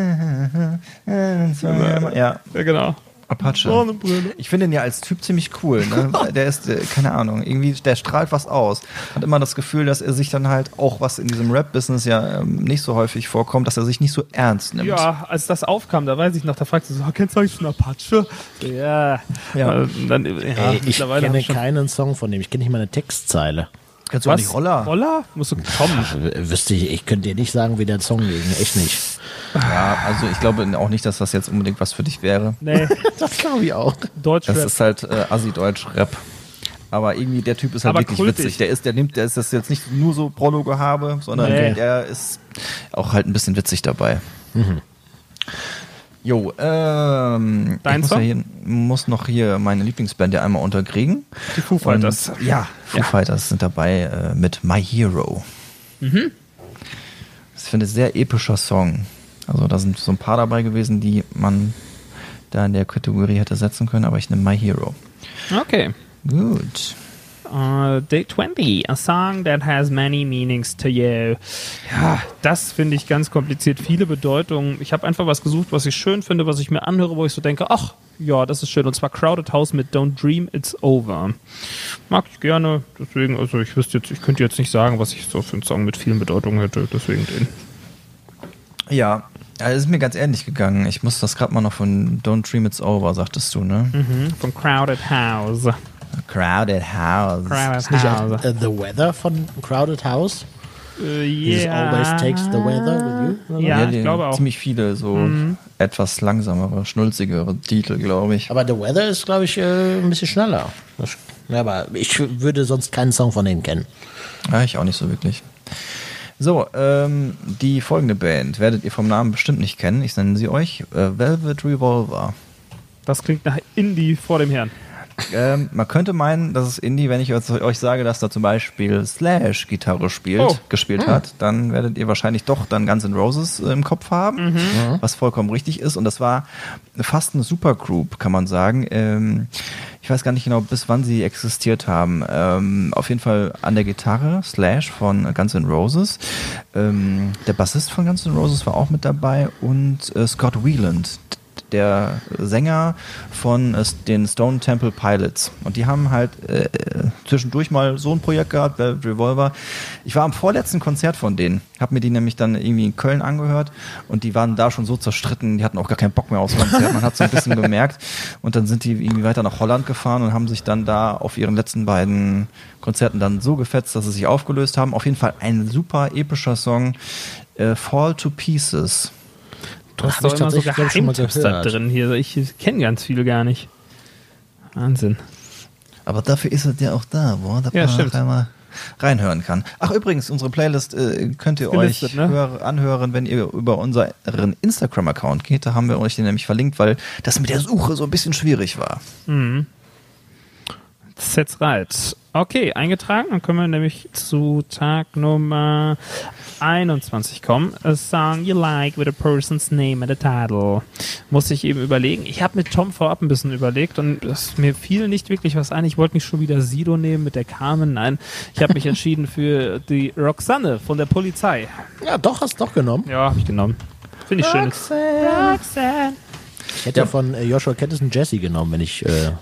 Ja, genau. Apache. Sonnenbrille. Ich finde ihn ja als Typ ziemlich cool. Ne? Der ist, äh, keine Ahnung, irgendwie, der strahlt was aus. Hat immer das Gefühl, dass er sich dann halt auch, was in diesem Rap-Business ja ähm, nicht so häufig vorkommt, dass er sich nicht so ernst nimmt. Ja, als das aufkam, da weiß ich noch, da fragte sie so, kennst du eigentlich schon Apache? Ja. Ja. Äh, Dann, ja, Ey, ich kenne ich keinen Song von dem. Ich kenne nicht mal eine Textzeile. Kennst du auch nicht Roller? Roller? Musst du kommen. Wüsste ich, ich könnte dir nicht sagen, wie der Song ging. Echt nicht. Ja, also ich glaube auch nicht, dass das jetzt unbedingt was für dich wäre. Nee, Das glaube ich auch. Das Deutschrap. ist halt äh, Assi-Deutsch-Rap. Aber irgendwie der Typ ist halt Aber wirklich kultig. witzig. Der ist, der nimmt, der ist das jetzt nicht nur so Prolo-Gehabe, sondern Nee. der ist auch halt ein bisschen witzig dabei. Jo, ähm, Dein ich muss, ja hier, muss noch hier meine Lieblingsband ja einmal unterkriegen. Die Foo Fighters. Und, ja, Foo Ja. Fighters sind dabei äh, mit My Hero. Mhm. Das finde ich ein sehr epischer Song. Also da sind so ein paar dabei gewesen, die man da in der Kategorie hätte setzen können, aber ich nehme My Hero. Okay. Gut. Uh, Day 20, a song that has many meanings to you. Ja, das finde ich ganz kompliziert. Viele Bedeutungen. Ich habe einfach was gesucht, was ich schön finde, was ich mir anhöre, wo ich so denke, ach, ja, das ist schön. Und zwar Crowded House mit Don't Dream It's Over. Mag ich gerne. Deswegen, also ich wüsste jetzt, ich könnte jetzt nicht sagen, was ich so für einen Song mit vielen Bedeutungen hätte. Deswegen den. Ja, ja, es ist mir ganz ähnlich gegangen. Ich muss das gerade mal noch von Don't Dream It's Over, sagtest du, ne? Mhm, von Crowded House. Crowded House. Crowded Ist nicht auch, House. äh, The Weather von Crowded House? Äh, Dieses ja. Always takes the weather with you? oder so? Ja, ich glaube auch. Mhm. Ziemlich viele so etwas langsamere, schnulzigere Titel, glaube ich. Aber The Weather ist, glaube ich, äh, ein bisschen schneller. Ja, aber ich würde sonst keinen Song von denen kennen. Ja, ich auch nicht so wirklich. So, ähm, die folgende Band werdet ihr vom Namen bestimmt nicht kennen. Ich nenne sie euch äh, Velvet Revolver. Das klingt nach Indie vor dem Herrn. Ähm, man könnte meinen, das ist Indie, wenn ich euch sage, dass da zum Beispiel Slash Gitarre spielt, Oh. gespielt hat, dann werdet ihr wahrscheinlich doch dann Guns N' Roses im Kopf haben, was vollkommen richtig ist. Und das war fast eine Supergroup, kann man sagen. Ähm, ich weiß gar nicht genau, bis wann sie existiert haben. Ähm, auf jeden Fall an der Gitarre Slash von Guns N' Roses. Ähm, der Bassist von Guns N' Roses war auch mit dabei und äh, Scott Wieland, der Sänger von äh, den Stone Temple Pilots. Und die haben halt äh, äh, zwischendurch mal so ein Projekt gehabt, Velvet Revolver. Ich war am vorletzten Konzert von denen, habe mir die nämlich dann irgendwie in Köln angehört und die waren da schon so zerstritten, die hatten auch gar keinen Bock mehr aufs Konzert. Man hat so ein bisschen gemerkt. Und dann sind die irgendwie weiter nach Holland gefahren und haben sich dann da auf ihren letzten beiden Konzerten dann so gefetzt, dass sie sich aufgelöst haben. Auf jeden Fall ein super epischer Song. Äh, Fall to Pieces. Du hast Hab doch ich immer so tatsächlich, ich, schon mal da gehört. drin hier. Ich kenne ganz viele gar nicht. Wahnsinn. Aber dafür ist es ja auch da, wo da Ja, man einmal reinhören kann. Ach übrigens, unsere Playlist äh, könnt ihr euch ne? hör, anhören, wenn ihr über unseren Instagram-Account geht. Da haben wir euch den nämlich verlinkt, weil das mit der Suche so ein bisschen schwierig war. That's right. Okay, eingetragen. Dann können wir nämlich zu Tag Nummer 21 kommen. A song you like with a person's name and a title. Muss ich eben überlegen. Ich habe mit Tom vorab ein bisschen überlegt und das, mir fiel nicht wirklich was ein. Ich wollte nicht schon wieder Sido nehmen mit der Carmen. Nein, ich habe mich entschieden für die Roxanne von der Polizei. Ja, doch, hast doch genommen. Ja, habe ich genommen. Finde ich schön. Roxanne. Ich hätte ja, von äh, Joshua Caddison Jesse genommen, wenn ich. Äh,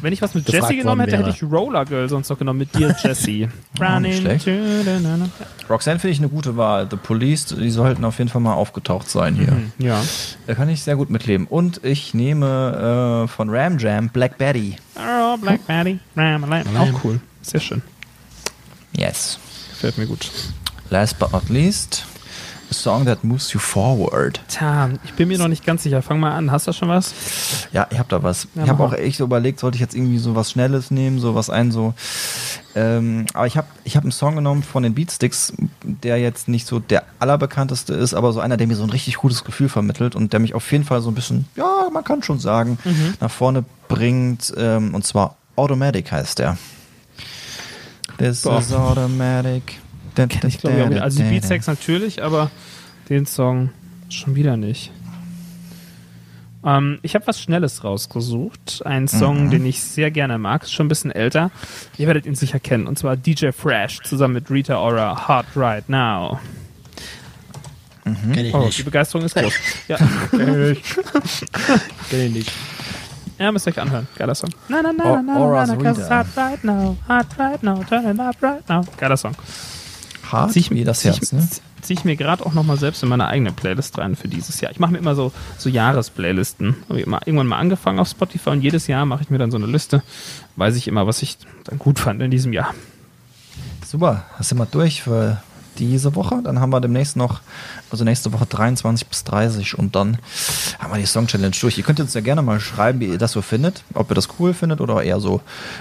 Wenn ich was mit Jessie genommen hätte, hätte ich Roller Girl sonst noch genommen mit dir. Running the na, na. Roxanne finde ich eine gute Wahl. The Police, die sollten auf jeden Fall mal aufgetaucht sein hier. Ja. Da kann ich sehr gut mitleben. Und ich nehme äh, von Ram Jam Black Betty. Oh, Black Betty. Ram, lam. Auch cool. Sehr schön. Yes. Gefällt mir gut. Last but not least, a song that moves you forward. Tja, ich bin mir noch nicht ganz sicher. Fang mal an. Hast du schon was? Ja, ich habe da was. Ja, ich habe auch echt so überlegt, sollte ich jetzt irgendwie so was Schnelles nehmen, so was ein so. Ähm, aber ich habe ich hab einen Song genommen von den Beatsticks, der jetzt nicht so der allerbekannteste ist, aber so einer, der mir so ein richtig gutes Gefühl vermittelt und der mich auf jeden Fall so ein bisschen, ja, man kann schon sagen, Mhm. nach vorne bringt. Ähm, und zwar Automatic heißt der. This Boah. is Automatic. Ich glaube, ja, also die Beatsex natürlich, aber den Song schon wieder nicht. Ähm, ich habe was Schnelles rausgesucht. Einen Song, den ich sehr gerne mag. Ist schon ein bisschen älter. Ihr werdet ihn sicher kennen. Und zwar DJ Fresh zusammen mit Rita Ora. Hot Right Now. Kenn ich Oh, die nicht. Begeisterung ist groß. Ja, Kenn ich nicht. ja müsst ihr euch anhören. Geiler Song. Na, na, na, Or- na, na, Aura's na, na, 'cause Rita. hot right now, hot right now, turn it up right now. Geiler Song. Hart Zieh ich, wie das zieh Herz, ne? zieh ich mir gerade auch nochmal selbst in meine eigene Playlist rein für dieses Jahr. Ich mache mir immer so, so Jahresplaylisten. Habe ich immer irgendwann mal angefangen auf Spotify und jedes Jahr mache ich mir dann so eine Liste. Weiß ich immer, was ich dann gut fand in diesem Jahr. Super, hast du mal durch für diese Woche. Dann haben wir demnächst noch, also nächste Woche 23 bis 30 und dann haben wir die Song Challenge durch. Ihr könnt uns ja gerne mal schreiben, wie ihr das so findet, ob ihr das cool findet oder eher so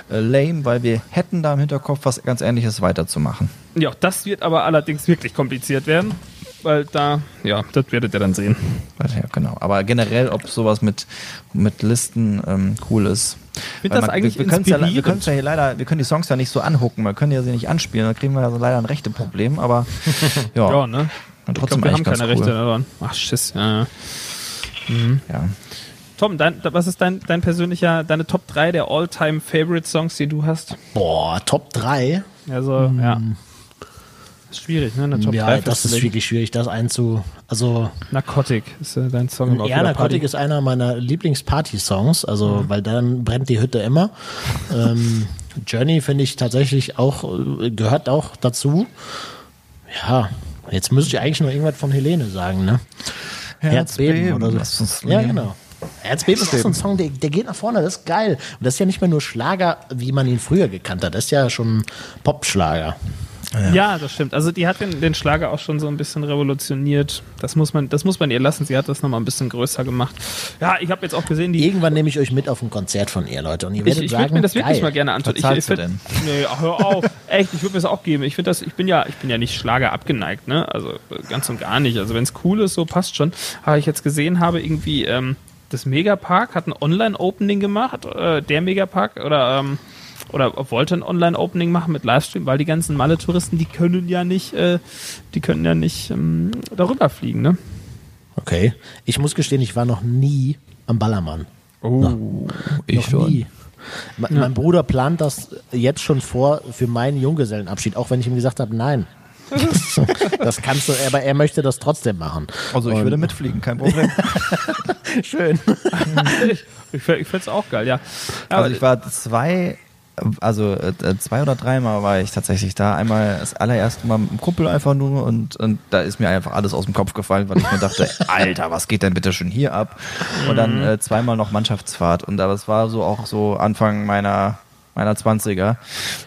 äh, lame, weil wir hätten da im Hinterkopf was ganz ähnliches weiterzumachen. Ja, das wird aber allerdings wirklich kompliziert werden, weil da, ja, das werdet ihr dann sehen. Ja, genau. Aber generell, ob sowas mit, mit Listen ähm, cool ist. find das eigentlich wir, wir können's ja, wir ja hier leider, wir können die Songs ja nicht so anhucken, wir können ja sie nicht anspielen, dann kriegen wir ja so leider ein rechte Problem, aber ja, Ja, ne? und Ich trotzdem glaube, wir haben keine cool. Rechte daran. Ach, Schiss, ja. ja. Ja. Tom, dein, was ist dein, dein persönlicher, deine Top 3 der All-Time Favorite Songs, die du hast? Boah, Top 3. Also, ja. Ist schwierig, ne? Eine Top ja, 3 das ist wirklich schwierig, das einzu. Also, Narcotic ist äh, dein Song ja, Narcotic Party. ist einer meiner Lieblings-Party-Songs, also, weil dann brennt die Hütte immer. ähm, Journey finde ich tatsächlich auch, äh, gehört auch dazu. Ja, jetzt müsste ich eigentlich nur irgendwas von Helene sagen, ne? Herzbeben oder so. Ja, genau. Herzbeben ist auch so ein Song, der, der geht nach vorne, das ist geil. Und das ist ja nicht mehr nur Schlager, wie man ihn früher gekannt hat. Das ist ja schon Popschlager. Ja. das stimmt. Also die hat den, den Schlager auch schon so ein bisschen revolutioniert. Das muss man, das muss man ihr lassen. Sie hat das nochmal ein bisschen größer gemacht. Ja, ich habe jetzt auch gesehen, die. Irgendwann nehme ich euch mit auf ein Konzert von ihr, Leute. Und ihr Ich, werdet ich sagen, würde mir das wirklich geil. mal gerne antun. Was Ich, ich du find- Nee, ach, hör auf. Echt, ich würde mir das auch geben. Ich finde das, ich bin ja, ich bin ja nicht Schlager abgeneigt, ne? Also ganz und gar nicht. Also wenn es cool ist, so passt schon. Aber ich jetzt gesehen habe, irgendwie, ähm, das Megapark hat ein Online-Opening gemacht, äh, der Megapark oder ähm, oder wollte ein Online-Opening machen mit Livestream, weil die ganzen Malle-Touristen, die können ja nicht, äh, die können ja nicht ähm, darüber fliegen, ne? Okay. Ich muss gestehen, ich war noch nie am Ballermann. Oh, ich noch nie. Me- Mein Bruder plant das jetzt schon vor für meinen Junggesellenabschied, auch wenn ich ihm gesagt habe, nein. das kannst du, aber er möchte das trotzdem machen. Also ich Und- würde mitfliegen, kein Problem. Schön. ich ich finde es auch geil, ja. Aber Also ich war zwei, also äh, zwei oder dreimal war ich tatsächlich da. Einmal das allererste Mal mit dem Kumpel einfach nur und, und da ist mir einfach alles aus dem Kopf gefallen, weil ich mir dachte, Alter, was geht denn bitte schon hier ab? Und dann äh, zweimal noch Mannschaftsfahrt und aber es war so auch so Anfang meiner meiner 20er.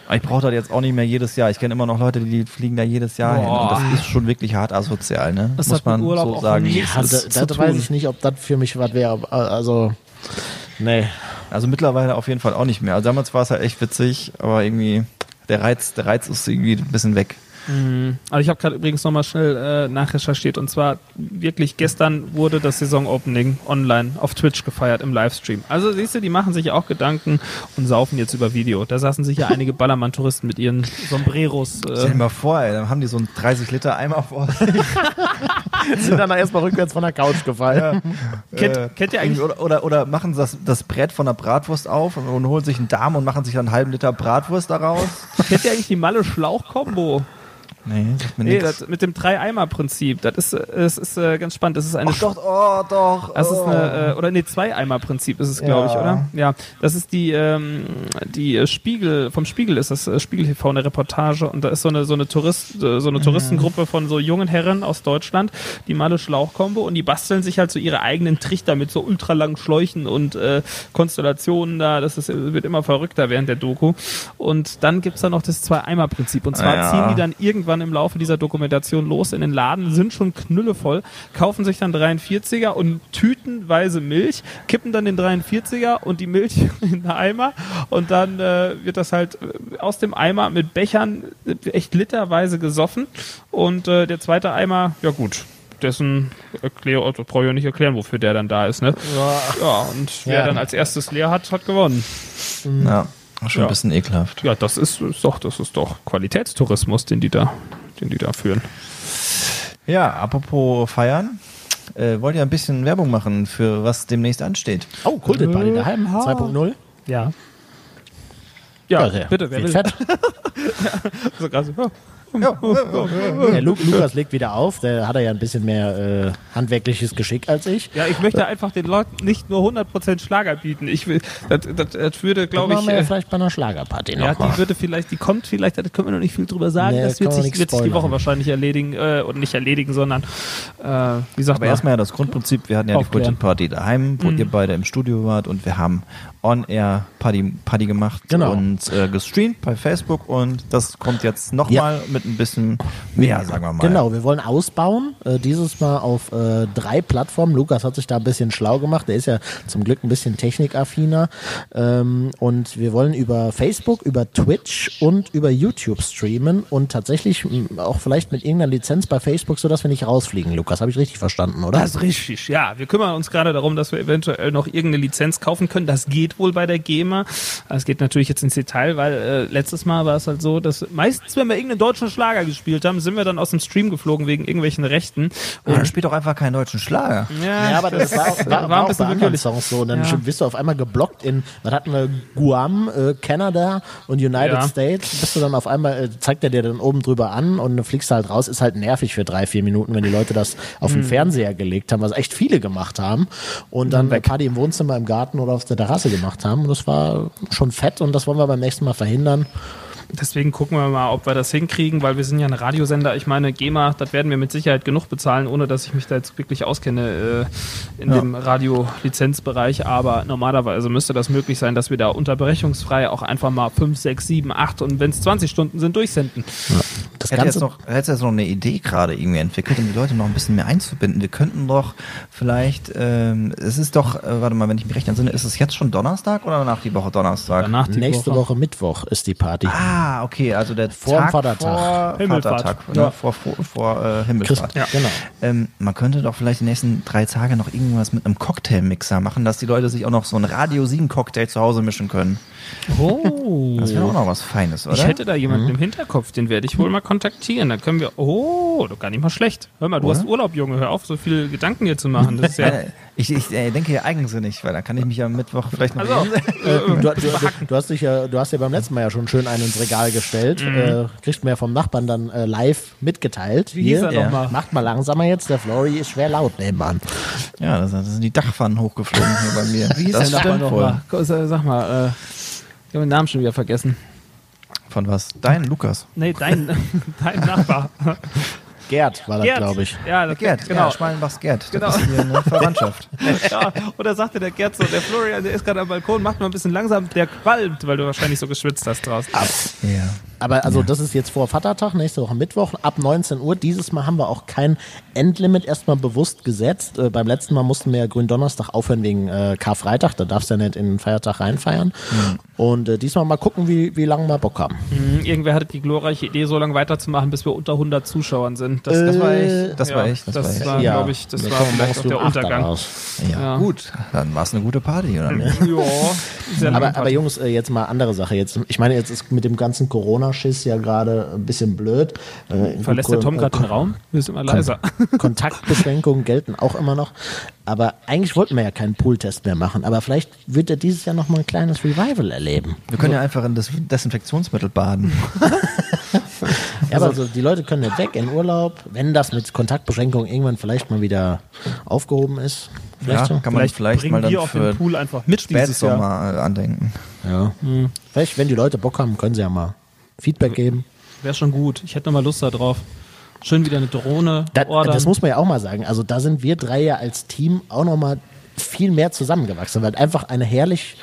Aber ich brauche das jetzt auch nicht mehr jedes Jahr. Ich kenne immer noch Leute, die fliegen da jedes Jahr hin. Und das ist schon wirklich hart asozial, ne? Das Muss man Urlaub so auch sagen. Ja, Das da, ist da zu weiß ich nicht, ob das für mich was wäre. Also, nee. Also mittlerweile auf jeden Fall auch nicht mehr. Also damals war es halt echt witzig, aber irgendwie der Reiz, der Reiz ist irgendwie ein bisschen weg. Also ich habe gerade übrigens nochmal schnell äh, nachrecherchiert und zwar wirklich gestern wurde das Saison-Opening online auf Twitch gefeiert im Livestream. Also siehst du, die machen sich auch Gedanken und saufen jetzt über Video. Da saßen sicher einige Ballermann-Touristen mit ihren Sombreros. Stell dir Äh, mal vor, ey, dann haben die so einen 30 Liter Eimer vor sich. Sind dann erstmal rückwärts von der Couch gefallen. kennt, kennt ihr eigentlich Oder, oder, oder machen das, das Brett von der Bratwurst auf und, und holen sich einen Darm und machen sich dann einen halben Liter Bratwurst daraus. Kennt ihr eigentlich die Malle-Schlauch-Kombo? Nee, sagt mir Nee, das, mit dem Drei-Eimer-Prinzip. Das ist, das ist äh, ganz spannend. Das ist eine Ach doch, oh doch. Das ist oh. eine, äh, oder nee, Zwei-Eimer-Prinzip ist es, glaube ich, Ja. oder? Ja, das ist die, ähm, die äh, Spiegel, vom Spiegel ist das äh, Spiegel TV eine Reportage und da ist so eine, so eine Tourist, äh, so eine Touristengruppe von so jungen Herren aus Deutschland, die Malle Schlauchkombo und die basteln sich halt so ihre eigenen Trichter mit so ultralangen Schläuchen und äh, Konstellationen da, das ist, wird immer verrückter während der Doku und dann gibt's da noch das Zwei-Eimer-Prinzip und zwar Ja. ziehen die dann irgendwann im Laufe dieser Dokumentation los in den Laden, sind schon knüllevoll, kaufen sich dann 43er und tütenweise Milch, kippen dann den 43er und die Milch in den Eimer und dann äh, wird das halt äh, aus dem Eimer mit Bechern äh, echt literweise gesoffen und äh, der zweite Eimer, ja gut, dessen erklär, also brauche ich ja nicht erklären, wofür der dann da ist, ne? Ja, und wer Ja. dann als erstes leer hat, hat gewonnen. Ja, schon Ja. ein bisschen ekelhaft. Ja, das ist, ist doch, das ist doch Qualitätstourismus, den die da, den die da führen. Ja, apropos feiern. Äh, wollt ihr ein bisschen Werbung machen für was demnächst ansteht? Oh, Kultet Party daheim 2.0. Ja. Ja, der bitte, wer will? fett. So krass, ja. Der Lu Lukas legt wieder auf. Der hat er ja ein bisschen mehr äh, handwerkliches Geschick als ich. Ja, ich möchte einfach den Leuten nicht nur 100% Schlager bieten. Ich will, das, das, das würde, glaube Machen ich, wir ja äh, vielleicht bei einer Schlagerparty ja, nochmal. die würde vielleicht, die kommt vielleicht, da können wir noch nicht viel drüber sagen. Nee, das wird sich, wird sich die. Woche wahrscheinlich erledigen, äh, oder nicht erledigen, sondern, äh, wie sagt Aber man? erstmal ja das Grundprinzip, wir hatten ja Aufklären. die Content Party daheim, wo Mhm. ihr beide im Studio wart und wir haben On-Air Party, Party gemacht Genau. und äh, gestreamt bei Facebook und das kommt jetzt nochmal mit mit ein bisschen mehr, sagen wir mal. Genau, wir wollen ausbauen. Äh, dieses Mal auf äh, drei Plattformen. Lukas hat sich da ein bisschen schlau gemacht. Der ist ja zum Glück ein bisschen technikaffiner. Ähm, und wir wollen über Facebook, über Twitch und über YouTube streamen und tatsächlich auch vielleicht mit irgendeiner Lizenz bei Facebook, sodass wir nicht rausfliegen, Lukas. Habe ich richtig verstanden, oder? Das ist richtig, ja. Wir kümmern uns gerade darum, dass wir eventuell noch irgendeine Lizenz kaufen können. Das geht wohl bei der GEMA. Es geht natürlich jetzt ins Detail, weil äh, letztes Mal war es halt so, dass meistens, wenn wir irgendeinen deutschen Schlager gespielt haben, sind wir dann aus dem Stream geflogen wegen irgendwelchen Rechten. Ja, dann spielt doch einfach keinen deutschen Schlager. Ja, aber das war, auch- war, war, auch bei anderen Songs so. Und dann Ja. bist du auf einmal geblockt in, was hatten wir, Guam, äh, Kanada und United Ja. States. Bist du dann auf einmal, äh, zeigt er dir dann oben drüber an und du fliegst halt raus. Ist halt nervig für drei, vier Minuten, wenn die Leute das auf Mhm. den Fernseher gelegt haben, was echt viele gemacht haben. Und dann eine Party im Wohnzimmer, im Garten oder auf der Terrasse gemacht haben. Und das war schon fett und das wollen wir beim nächsten Mal verhindern. Deswegen gucken wir mal, ob wir das hinkriegen, weil wir sind ja ein Radiosender. Ich meine, GEMA, das werden wir mit Sicherheit genug bezahlen, ohne dass ich mich da jetzt wirklich auskenne äh, in dem Radiolizenzbereich. Aber normalerweise müsste das möglich sein, dass wir da unterbrechungsfrei auch einfach mal 5, 6, 7, 8 und wenn es 20 Stunden sind, durchsenden. Das Hätte jetzt noch, hätte jetzt noch eine Idee gerade irgendwie entwickelt, um die Leute noch ein bisschen mehr einzubinden. Wir könnten doch vielleicht, ähm, es ist doch, äh, warte mal, wenn ich mich recht entsinne, ist es jetzt schon Donnerstag oder nach die Woche Donnerstag? Danach die nächste Woche. Mittwoch ist die Party. Ah, okay, also der Vor Tag Vatertag. vor Himmelfahrt. Vatertag, Ja. ne, vor, vor, vor äh, Himmelfahrt. Ja. Genau. Ähm, man könnte doch vielleicht die nächsten drei Tage noch irgendwas mit einem Cocktailmixer machen, dass die Leute sich auch noch so ein Radio 7 Cocktail zu Hause mischen können. Oh. Das wäre auch noch was Feines, oder? Ich hätte da jemanden im Hinterkopf, den werde ich wohl mal kontaktieren. Dann können wir. Oh, doch gar nicht mal schlecht. Hör mal, du Oder? hast Urlaub, Junge. Hör auf, so viele Gedanken hier zu machen. Das ist ja. Äh, ich, ich äh, denke ja eigensinnig, weil dann kann ich mich am Mittwoch vielleicht noch Also, Du, du, du, du, hast dich ja, du hast ja beim letzten Mal ja schon schön einen ins Regal gestellt. Äh, kriegt mir ja vom Nachbarn dann äh, live mitgeteilt. Wie hieß er Ja. nochmal? Macht mal langsamer jetzt, der Flory ist schwer laut nebenan. Ja, das, das sind die Dachpfannen hochgeflogen hier bei mir. Wie hieß das der Nachbar nochmal? Sag sag mal, äh, ich habe den Namen schon wieder vergessen. Von was? Dein Lukas. Nee, dein, dein Nachbar. Gerd war das, glaube ich. Ja, das, Gerd, genau. ja, Schmalenbachs Gerd. Genau. Das ist hier eine Verwandtschaft. ja, und da sagte der Gerd so, der Florian, der ist gerade am Balkon, macht mal ein bisschen langsam, der qualmt, weil du wahrscheinlich so geschwitzt hast draußen. ja. Aber also das ist jetzt vor Vatertag, nächste Woche Mittwoch ab 19 Uhr. Dieses Mal haben wir auch kein Endlimit erstmal bewusst gesetzt. Äh, beim letzten Mal mussten wir ja Gründonnerstag aufhören wegen äh, Karfreitag. Da darfst du ja nicht in den Feiertag reinfeiern. Und äh, diesmal mal gucken, wie, wie lange wir Bock haben. Mhm, Irgendwer hatte die glorreiche Idee, so lange weiterzumachen, bis wir unter 100 Zuschauern sind. Das, Das war Äh, echt. Das ja, war echt. Das, das war war- ja, glaub ich, das wir war vielleicht auch der Untergang. ja, Ja. gut. Dann war es eine gute Party, oder ja, Aber, aber. Jungs, äh, jetzt mal andere Sache. Jetzt, ich meine, jetzt ist mit dem ganzen Corona-Schiss ja gerade ein bisschen blöd. Äh, Verlässt der Tom gerade den Raum? Wir sind immer leiser. Kontaktbeschränkungen gelten auch immer noch. Aber eigentlich wollten wir ja keinen Pooltest mehr machen. Aber vielleicht wird er dieses Jahr noch mal ein kleines Revival erleben. Wir können ja einfach in das Desinfektionsmittel baden. Ja, aber also die Leute können nicht weg in Urlaub, wenn das mit Kontaktbeschränkungen irgendwann vielleicht mal wieder aufgehoben ist. Vielleicht Ja, so. kann man vielleicht bringen mal dann auf für den Pool einfach mit. Spätsommer äh, andenken. Ja. Vielleicht, wenn die Leute Bock haben, können sie ja mal Feedback geben. Wäre schon gut. Ich hätte noch mal Lust da drauf. Schön wieder eine Drohne Da, das muss man ja auch mal sagen. Also da sind wir drei ja als Team auch noch mal viel mehr zusammengewachsen, weil einfach eine herrlich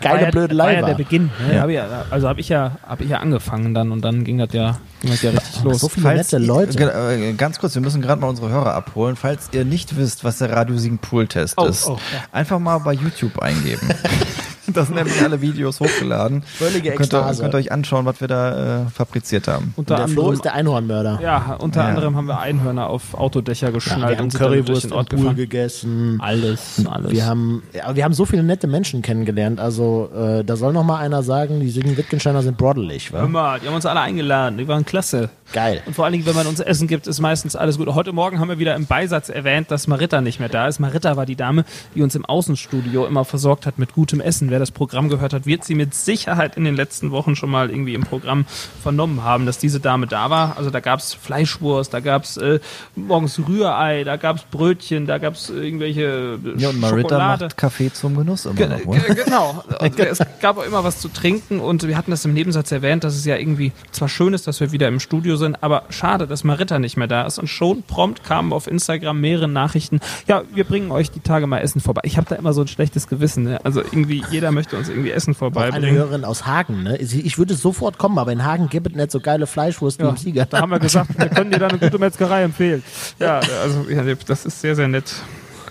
geile war ja, Blödelei war ja der Beginn. Ne? Ja. Hab ich ja, also habe ich ja, habe ich ja angefangen dann und dann ging das ja, ging das ja richtig los. so viele nette ihr- Leute. Äh, Ganz kurz, wir müssen gerade mal unsere Hörer abholen. Falls ihr nicht wisst, was der Radio Siegen Pool-Test Oh, ist, oh, ja. einfach mal bei YouTube eingeben. da sind nämlich alle Videos hochgeladen. Völlige könnt ihr, könnt ihr euch anschauen, was wir da äh, fabriziert haben. unter der Flo anderem, ist der Einhornmörder. ja, unter Ja. anderem haben wir Einhörner auf Autodächer Ja, geschnallt wir haben und dann durch Currywurst im Ort Pool gegessen. Alles, alles. Wir haben, ja, wir haben so viele nette Menschen kennengelernt. Also äh, da soll noch mal einer sagen, die Siegen Wittgensteiner sind brodelig, Hör wa? mal, die haben uns alle eingeladen, die waren klasse. Geil. Und vor allen Dingen, wenn man uns Essen gibt, ist meistens alles gut. Heute Morgen haben wir wieder im Beisatz erwähnt, dass Maritta nicht mehr da ist. Maritta war die Dame, die uns im Außenstudio immer versorgt hat mit gutem Essen. Wer das Programm gehört hat, wird sie mit Sicherheit in den letzten Wochen schon mal irgendwie im Programm vernommen haben, dass diese Dame da war. Also da gab's Fleischwurst, da gab's äh, morgens Rührei, da gab's Brötchen, da gab's irgendwelche äh, Ja, und Marita Schokolade. macht Kaffee zum Genuss immer noch, oder? ge- Genau. Also es gab auch immer was zu trinken und wir hatten das im Nebensatz erwähnt, dass es ja irgendwie zwar schön ist, dass wir wieder im Studio sind, aber schade, dass Maritta nicht mehr da ist. Und schon prompt kamen auf Instagram mehrere Nachrichten. Ja, wir bringen euch die Tage mal Essen vorbei. Ich habe da immer so ein schlechtes Gewissen. Ne? Also irgendwie jeder jeder möchte uns irgendwie Essen Auch eine vorbeibringen. Hörerin aus Hagen, ne? Ich würde sofort kommen, aber in Hagen gibt es nicht so geile Fleischwurst wie Ja, im Sieger. da haben wir gesagt, wir können dir da eine gute Metzgerei empfehlen. Ja, also ja, das ist sehr, sehr nett,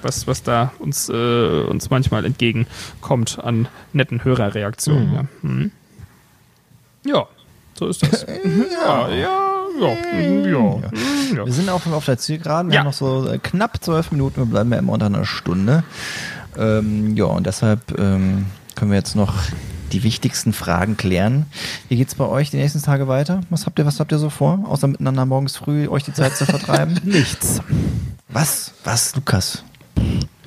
was, was da uns, äh, uns manchmal entgegenkommt an netten Hörerreaktionen. Ja. Mhm. ja, so ist das. ja, ja, ja, ja. ja. ja. Wir sind auf, auf der Zielgeraden. Wir Ja. haben noch so äh, knapp zwölf Minuten. Wir bleiben ja immer unter einer Stunde. Ähm, ja, und deshalb ähm, können wir jetzt noch die wichtigsten Fragen klären. Wie geht's bei euch die nächsten Tage weiter? Was habt ihr, was habt ihr so vor? Außer miteinander morgens früh euch die Zeit zu vertreiben? Nichts. was? Was, Lukas?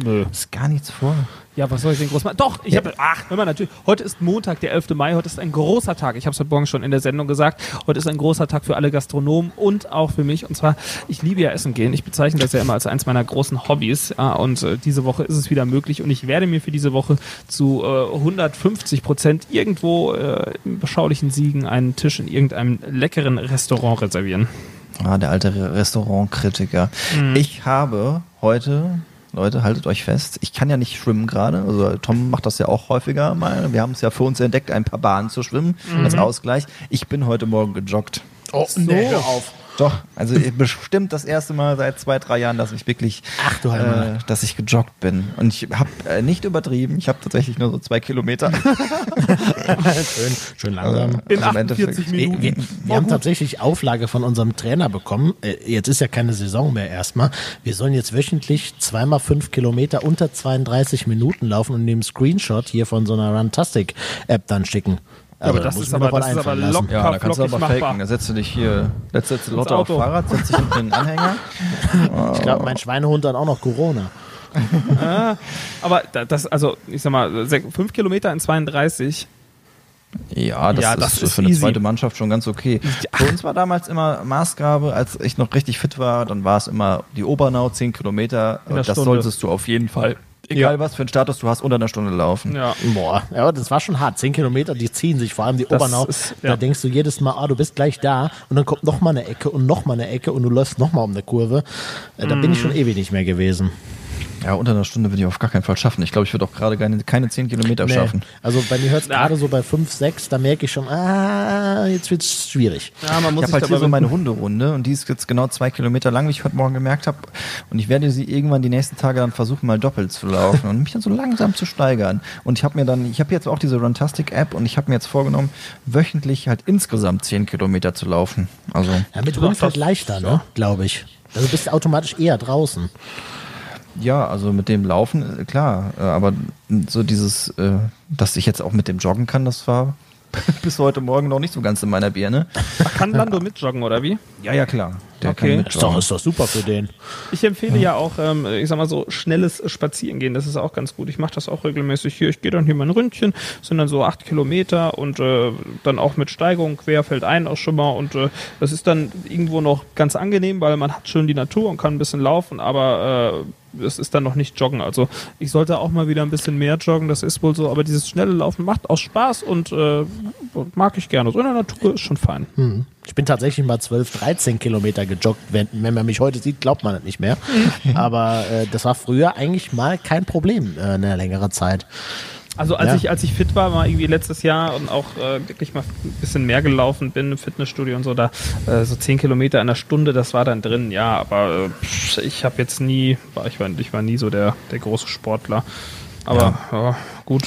Nö. Ist gar nichts vor. Ja, was soll ich denn groß machen? Doch, ich habe, ach, hör mal, natürlich, heute ist Montag, der 11. Mai, heute ist ein großer Tag. Ich habe es heute Morgen schon in der Sendung gesagt. Heute ist ein großer Tag für alle Gastronomen und auch für mich. Und zwar, ich liebe ja Essen gehen. Ich bezeichne das ja immer als eins meiner großen Hobbys. Ja, und äh, diese Woche ist es wieder möglich. Und ich werde mir für diese Woche zu äh, 150 Prozent irgendwo äh, im beschaulichen Siegen einen Tisch in irgendeinem leckeren Restaurant reservieren. Ah, der alte Re- Restaurantkritiker. Ich habe heute, Leute, haltet euch fest, ich kann ja nicht schwimmen gerade. Also Tom macht das ja auch häufiger mal. Wir haben es ja für uns entdeckt, ein paar Bahnen zu schwimmen als Ausgleich. Ich bin heute Morgen gejoggt. Oh, nee, hör auf. Doch, also bestimmt das erste Mal seit zwei, drei Jahren, dass ich wirklich, Ach du äh, dass ich gejoggt bin. Und ich habe äh, nicht übertrieben, ich habe tatsächlich nur so zwei Kilometer. Schön, schön langsam. In Also im Endeffekt- 48 Wir, Minuten. wir, wir Oh, haben gut. tatsächlich Auflage von unserem Trainer bekommen. Äh, Jetzt ist ja keine Saison mehr erstmal. Wir sollen jetzt wöchentlich zweimal fünf Kilometer unter 32 Minuten laufen und den Screenshot hier von so einer Runtastic-App dann schicken. Aber da das ist aber- das ist aber locker. Ja, da kannst du aber machbar. faken. Da setzt du dich hier, da setzt du Lotte auf. Fahrrad, setzt dich hinten in den Anhänger. Ich glaube, mein Schweinehund hat auch noch Corona. Aber da- das, also, ich sag mal, 5 Kilometer in 32. Ja, das, Ja, ist, das ist für eine easy. zweite Mannschaft schon ganz okay. Für uns war damals immer Maßgabe, als ich noch richtig fit war, dann war es immer die Obernau, 10 Kilometer. Das Stunde. solltest du auf jeden Fall, egal was für einen Status du hast, unter einer Stunde laufen. Ja. Boah, ja, das war schon hart. Zehn Kilometer, die ziehen sich, vor allem die Das Obernau. ist- Da ja. denkst du jedes Mal, ah, du bist gleich da und dann kommt noch mal eine Ecke und noch mal eine Ecke und du läufst noch mal um eine Kurve. Äh, Da bin ich Mhm. schon ewig nicht mehr gewesen. Ja, unter einer Stunde würde ich auf gar keinen Fall schaffen. Ich glaube, ich würde auch gerade keine, keine 10 Kilometer Nee. schaffen. Also bei mir hört es gerade so bei 5, 6, da merke ich schon, ah, jetzt wird es schwierig. Ja, man muss Ich habe halt hier so meine Hunderunde und die ist jetzt genau zwei Kilometer lang, wie ich heute Morgen gemerkt habe. Und ich werde sie irgendwann die nächsten Tage dann versuchen, mal doppelt zu laufen und mich dann so langsam zu steigern. Und ich habe mir dann, ich habe jetzt auch diese Runtastic-App und ich habe mir jetzt vorgenommen, wöchentlich halt insgesamt 10 Kilometer zu laufen. Also Ja, mit halt das- leichter, ne? glaube ich. Also bist du automatisch eher draußen. Ja, also mit dem Laufen, äh, klar. Äh, aber so dieses, äh, dass ich jetzt auch mit dem joggen kann, das war bis heute Morgen noch nicht so ganz in meiner Birne. Kann Lando mitjoggen, oder wie? Ja, ja, klar. Der Okay. kann Ist doch, mitjoggen. ist doch super für den. Ich empfehle ja auch, ähm, ich sag mal so, schnelles Spazierengehen. Das ist auch ganz gut. Ich mache das auch regelmäßig hier. Ich gehe dann hier mein Ründchen, sind dann so acht Kilometer und äh, dann auch mit Steigung querfeldein auch schon mal. Und äh, das ist dann irgendwo noch ganz angenehm, weil man hat schön die Natur und kann ein bisschen laufen, aber äh, es ist dann noch nicht joggen. Also ich sollte auch mal wieder ein bisschen mehr joggen, das ist wohl so. Aber dieses schnelle Laufen macht auch Spaß und äh, mag ich gerne. So in der Natur ist schon fein. Hm. Ich bin tatsächlich mal 12, 13 Kilometer gejoggt. Wenn, wenn man mich heute sieht, glaubt man das nicht mehr. Aber äh, das war früher eigentlich mal kein Problem äh, eine längere Zeit. Also als Ja. ich als ich fit war, war irgendwie letztes Jahr und auch äh, wirklich mal ein bisschen mehr gelaufen bin im Fitnessstudio und so da äh, so zehn Kilometer in einer Stunde, das war dann drin, ja. Aber äh, ich habe jetzt nie, war ich war ich war nie so der der große Sportler. Aber ja, gut.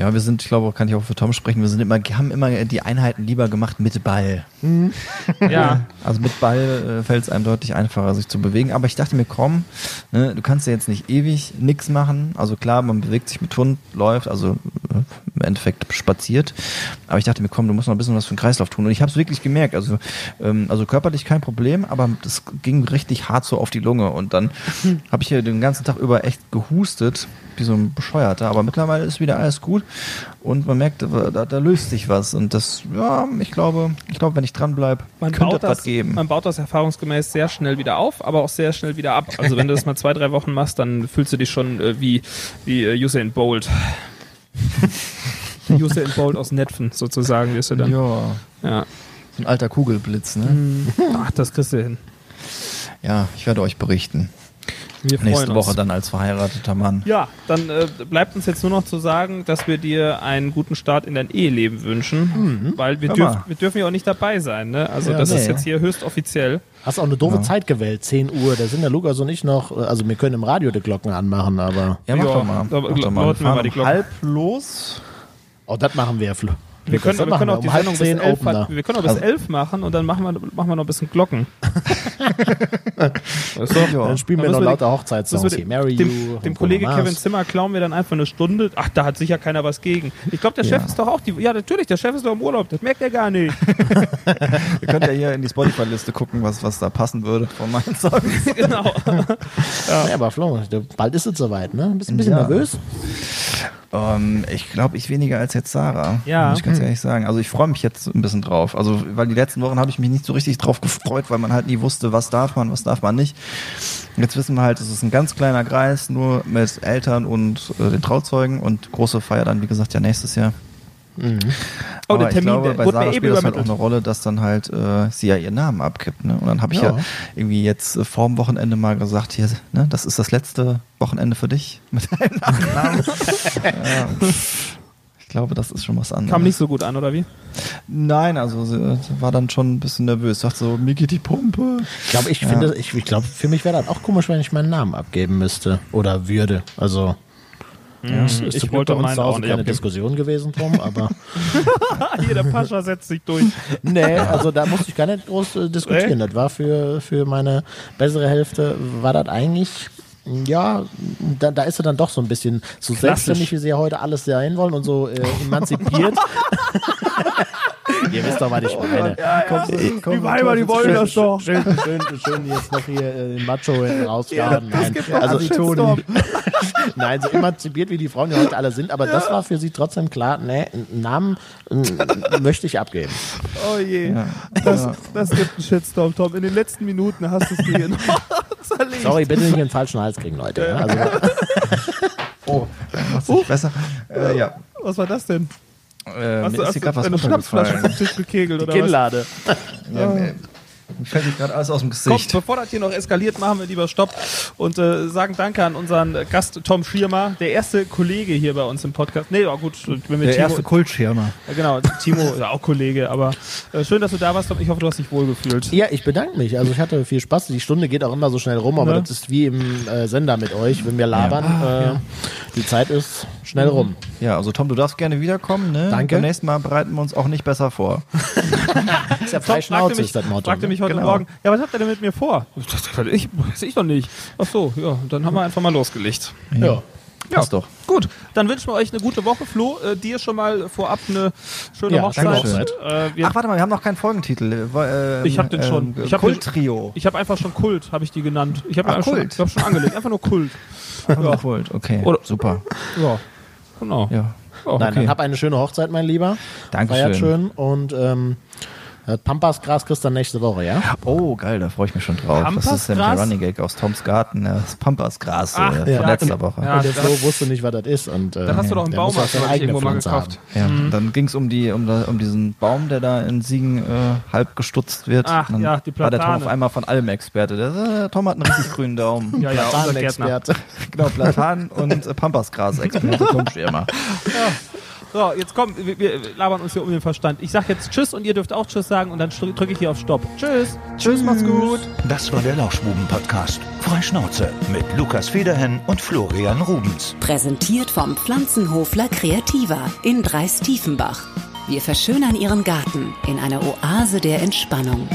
Ja, wir sind, ich glaube, kann ich auch für Tom sprechen, wir sind immer, haben immer die Einheiten lieber gemacht mit Ball. Ja, Also mit Ball äh, fällt es einem deutlich einfacher, sich zu bewegen. Aber ich dachte mir, komm, ne, du kannst ja jetzt nicht ewig nix machen. Also klar, man bewegt sich mit Hund, läuft, also äh, im Endeffekt spaziert. Aber ich dachte mir, komm, du musst noch ein bisschen was für den Kreislauf tun. Und ich habe es wirklich gemerkt. Also, ähm, also körperlich kein Problem, aber das ging richtig hart so auf die Lunge. Und dann habe ich hier den ganzen Tag über echt gehustet, wie so ein Bescheuerter. Aber mittlerweile ist wieder alles gut. Und man merkt, da, da löst sich was. Und das, ja, ich glaube, ich glaube, wenn ich dran bleibe, man könnte baut das das, geben. man baut das erfahrungsgemäß sehr schnell wieder auf, aber auch sehr schnell wieder ab. Also wenn du das mal zwei drei Wochen machst, dann fühlst du dich schon äh, wie wie äh, Usain Bolt. Usain Bolt aus Netfen sozusagen wirst du dann. Ja, Ja. so ein alter Kugelblitz, ne? Ach, das kriegst du hin. Ja, ich werde euch berichten. Wir freuen Nächste uns. Woche dann als verheirateter Mann. Ja, dann äh, bleibt uns jetzt nur noch zu sagen, dass wir dir einen guten Start in dein Eheleben wünschen, weil wir, dürf, wir dürfen ja auch nicht dabei sein. Ne? Also Ja, das ist nee. jetzt hier höchst offiziell. Hast auch eine doofe Zeit gewählt, 10 Uhr. Da sind der Lukas und ich noch, äh, also wir können im Radio die Glocken anmachen, aber. Ja, mach Ja, doch mal. Mach doch mal. wir fahren mal die Glocken. halb los. Oh, das machen wir, Flo. Wir können, wir können auch die Sendung bis elf, wir können auch bis Also- elf machen und dann machen wir, machen wir noch ein bisschen Glocken. Ja. Dann spielen wir noch lauter Hochzeitssongs hier. dem, Marry dem, You. dem Kollege Kevin. Zimmer klauen wir dann einfach eine Stunde. Ach, da hat sicher keiner was gegen. Ich glaube, der Chef ist doch auch die. Ja, natürlich, der Chef ist doch im Urlaub. Das merkt er gar nicht. Ihr könnt ja hier in die Spotify-Liste gucken, was, was da passen würde von meinen Songs. genau. Ja, aber Flo, bald ist es soweit, ne? Bist du ein bisschen nervös? Ähm, ich glaube, ich weniger als jetzt Sarah. Ja. Muss ich ganz ehrlich sagen. Also ich freue mich jetzt ein bisschen drauf. Also, weil die letzten Wochen habe ich mich nicht so richtig drauf gefreut, weil man halt nie wusste, was darf man, was darf man nicht. Jetzt wissen wir halt, es ist ein ganz kleiner Kreis, nur mit Eltern und äh, den Trauzeugen und große Feier dann, wie gesagt, ja nächstes Jahr. Oh, Aber der ich Termin, glaube, bei Sarah eben spielt das halt auch eine Rolle, dass dann halt äh, sie ja ihren Namen abgibt. Ne? Und dann habe ich ja. Ja. irgendwie jetzt äh, vor dem Wochenende mal gesagt, hier, ne, das ist das letzte Wochenende für dich mit deinem Nachnamen. ja. Ich glaube, das ist schon was anderes. Kam nicht so gut an, oder wie? Nein, also sie äh, war dann schon ein bisschen nervös. Sagt so, mir geht die Pumpe. Ich glaube, ich finde, ich, ich glaube, für mich wäre das auch komisch, wenn ich meinen Namen abgeben müsste oder würde. Also es ist ich wollte uns auch keine. Diskussion gewesen drum, aber Hier, der Pascha setzt sich durch. nee, also da musste ich gar nicht groß äh, diskutieren. Das war für, für meine bessere Hälfte, war das eigentlich, ja, da, da ist er dann doch so ein bisschen so Klassisch. selbstständig, wie sie ja heute alles sein wollen und so äh, emanzipiert. Ihr wisst doch, was ich meine. Die Weiber, die wollen das doch. Schön, schön, schön jetzt noch hier äh, den Macho hinten rausgraben. Nein, also Shitstorm. Nein, so emanzipiert wie die Frauen ja heute alle sind, aber das war für sie trotzdem klar, nee, einen Namen möchte ich abgeben. Oh je. Ja. Das, das gibt einen Shitstorm, Tom. In den letzten Minuten hast du es dir noch zerlegt. Sorry, bitte nicht in den falschen Hals kriegen, Leute. Ja, also, Oh, macht sich besser. Äh, ja. Was war das denn? Äh, Hast mir du, ist hier gerade was eine Schnapsflasche runtergefallen. vom Tisch gekegelt oder was? Kinnlade. Ja, mir mir fällt mir gerade alles aus dem Komm, Gesicht. bevor das hier noch eskaliert, machen wir lieber Stopp und äh, sagen Danke an unseren Gast Tom Schirmer, der erste Kollege hier bei uns im Podcast. Nee, ja gut, wenn wir Der Timo, erste Kultschirmer. Ja, genau, Timo, ja auch Kollege, aber äh, schön, dass du da warst, Tom. Ich hoffe, du hast dich wohlgefühlt. Ja, ich bedanke mich. Also ich hatte viel Spaß. Die Stunde geht auch immer so schnell rum, aber Ja. das ist wie im äh, Sender mit euch, wenn wir labern. äh, Die Zeit ist schnell rum. Ja, also Tom, du darfst gerne wiederkommen. Ne? Danke. Beim nächsten Mal bereiten wir uns auch nicht besser vor. Ist ja Tom frei fragte Schnauze, mich, ist das Motto. fragte ne? mich heute Genau. Morgen, ja, was habt ihr denn mit mir vor? Ich dachte, Ich, weiß ich doch nicht. Ach so, ja, dann haben wir einfach mal losgelegt. Ja. Passt doch. Gut, dann wünschen wir euch eine gute Woche, Flo. Äh, dir schon mal vorab eine schöne Ja, Hochzeit. danke schön. Äh, wir, Ach, warte mal, wir haben noch keinen Folgentitel. Äh, Ähm, Ich hab den schon. Ich hab den- Kulttrio. ich habe einfach schon Kult, habe ich die genannt. Ich habe einfach schon, Kult. ich hab schon angelegt, einfach nur Kult. Ja. Kult, okay. Oder- Super. Ja, genau. Ja. Oh, Nein, Okay. dann hab eine schöne Hochzeit, mein Lieber. Dankeschön. Feiert schön und ähm, äh, Pampasgras kriegst du dann nächste Woche, ja? Oh, geil, da freue ich mich schon drauf. das ist nämlich der Pampasgras? Running Gag aus Toms Garten, ja, das Pampasgras Ach, äh, ja. von letzter Woche. Ja, und der Flo wusste nicht, was das ist. Und, äh, Dann hast du doch einen der muss Baumarkt, auch seine hab ich eigene irgendwo mal gekauft. Ja, Mhm. dann ging es um, die, um, da, um diesen Baum, der da in Siegen äh, halb gestutzt wird. Ach, dann ja, die war der Tom Platane. auf einmal von allem Experte. Der, äh, Tom hat einen richtig grünen Daumen. Ja, ja. Platanexperte. Genau, Platan und äh, Pampasgras-Experte Tom Schirmer. So, jetzt komm, wir, wir labern uns hier um den Verstand. Ich sag jetzt Tschüss und ihr dürft auch Tschüss sagen und dann drücke ich hier auf Stopp. Tschüss. Tschüss, macht's gut. Das war der Lauschbuben-Podcast. Freischnauze mit Lukas Federhen und Florian Rubens. Präsentiert vom Pflanzenhofler Creativa in Dreis-Tiefenbach. Wir verschönern Ihren Garten in einer Oase der Entspannung.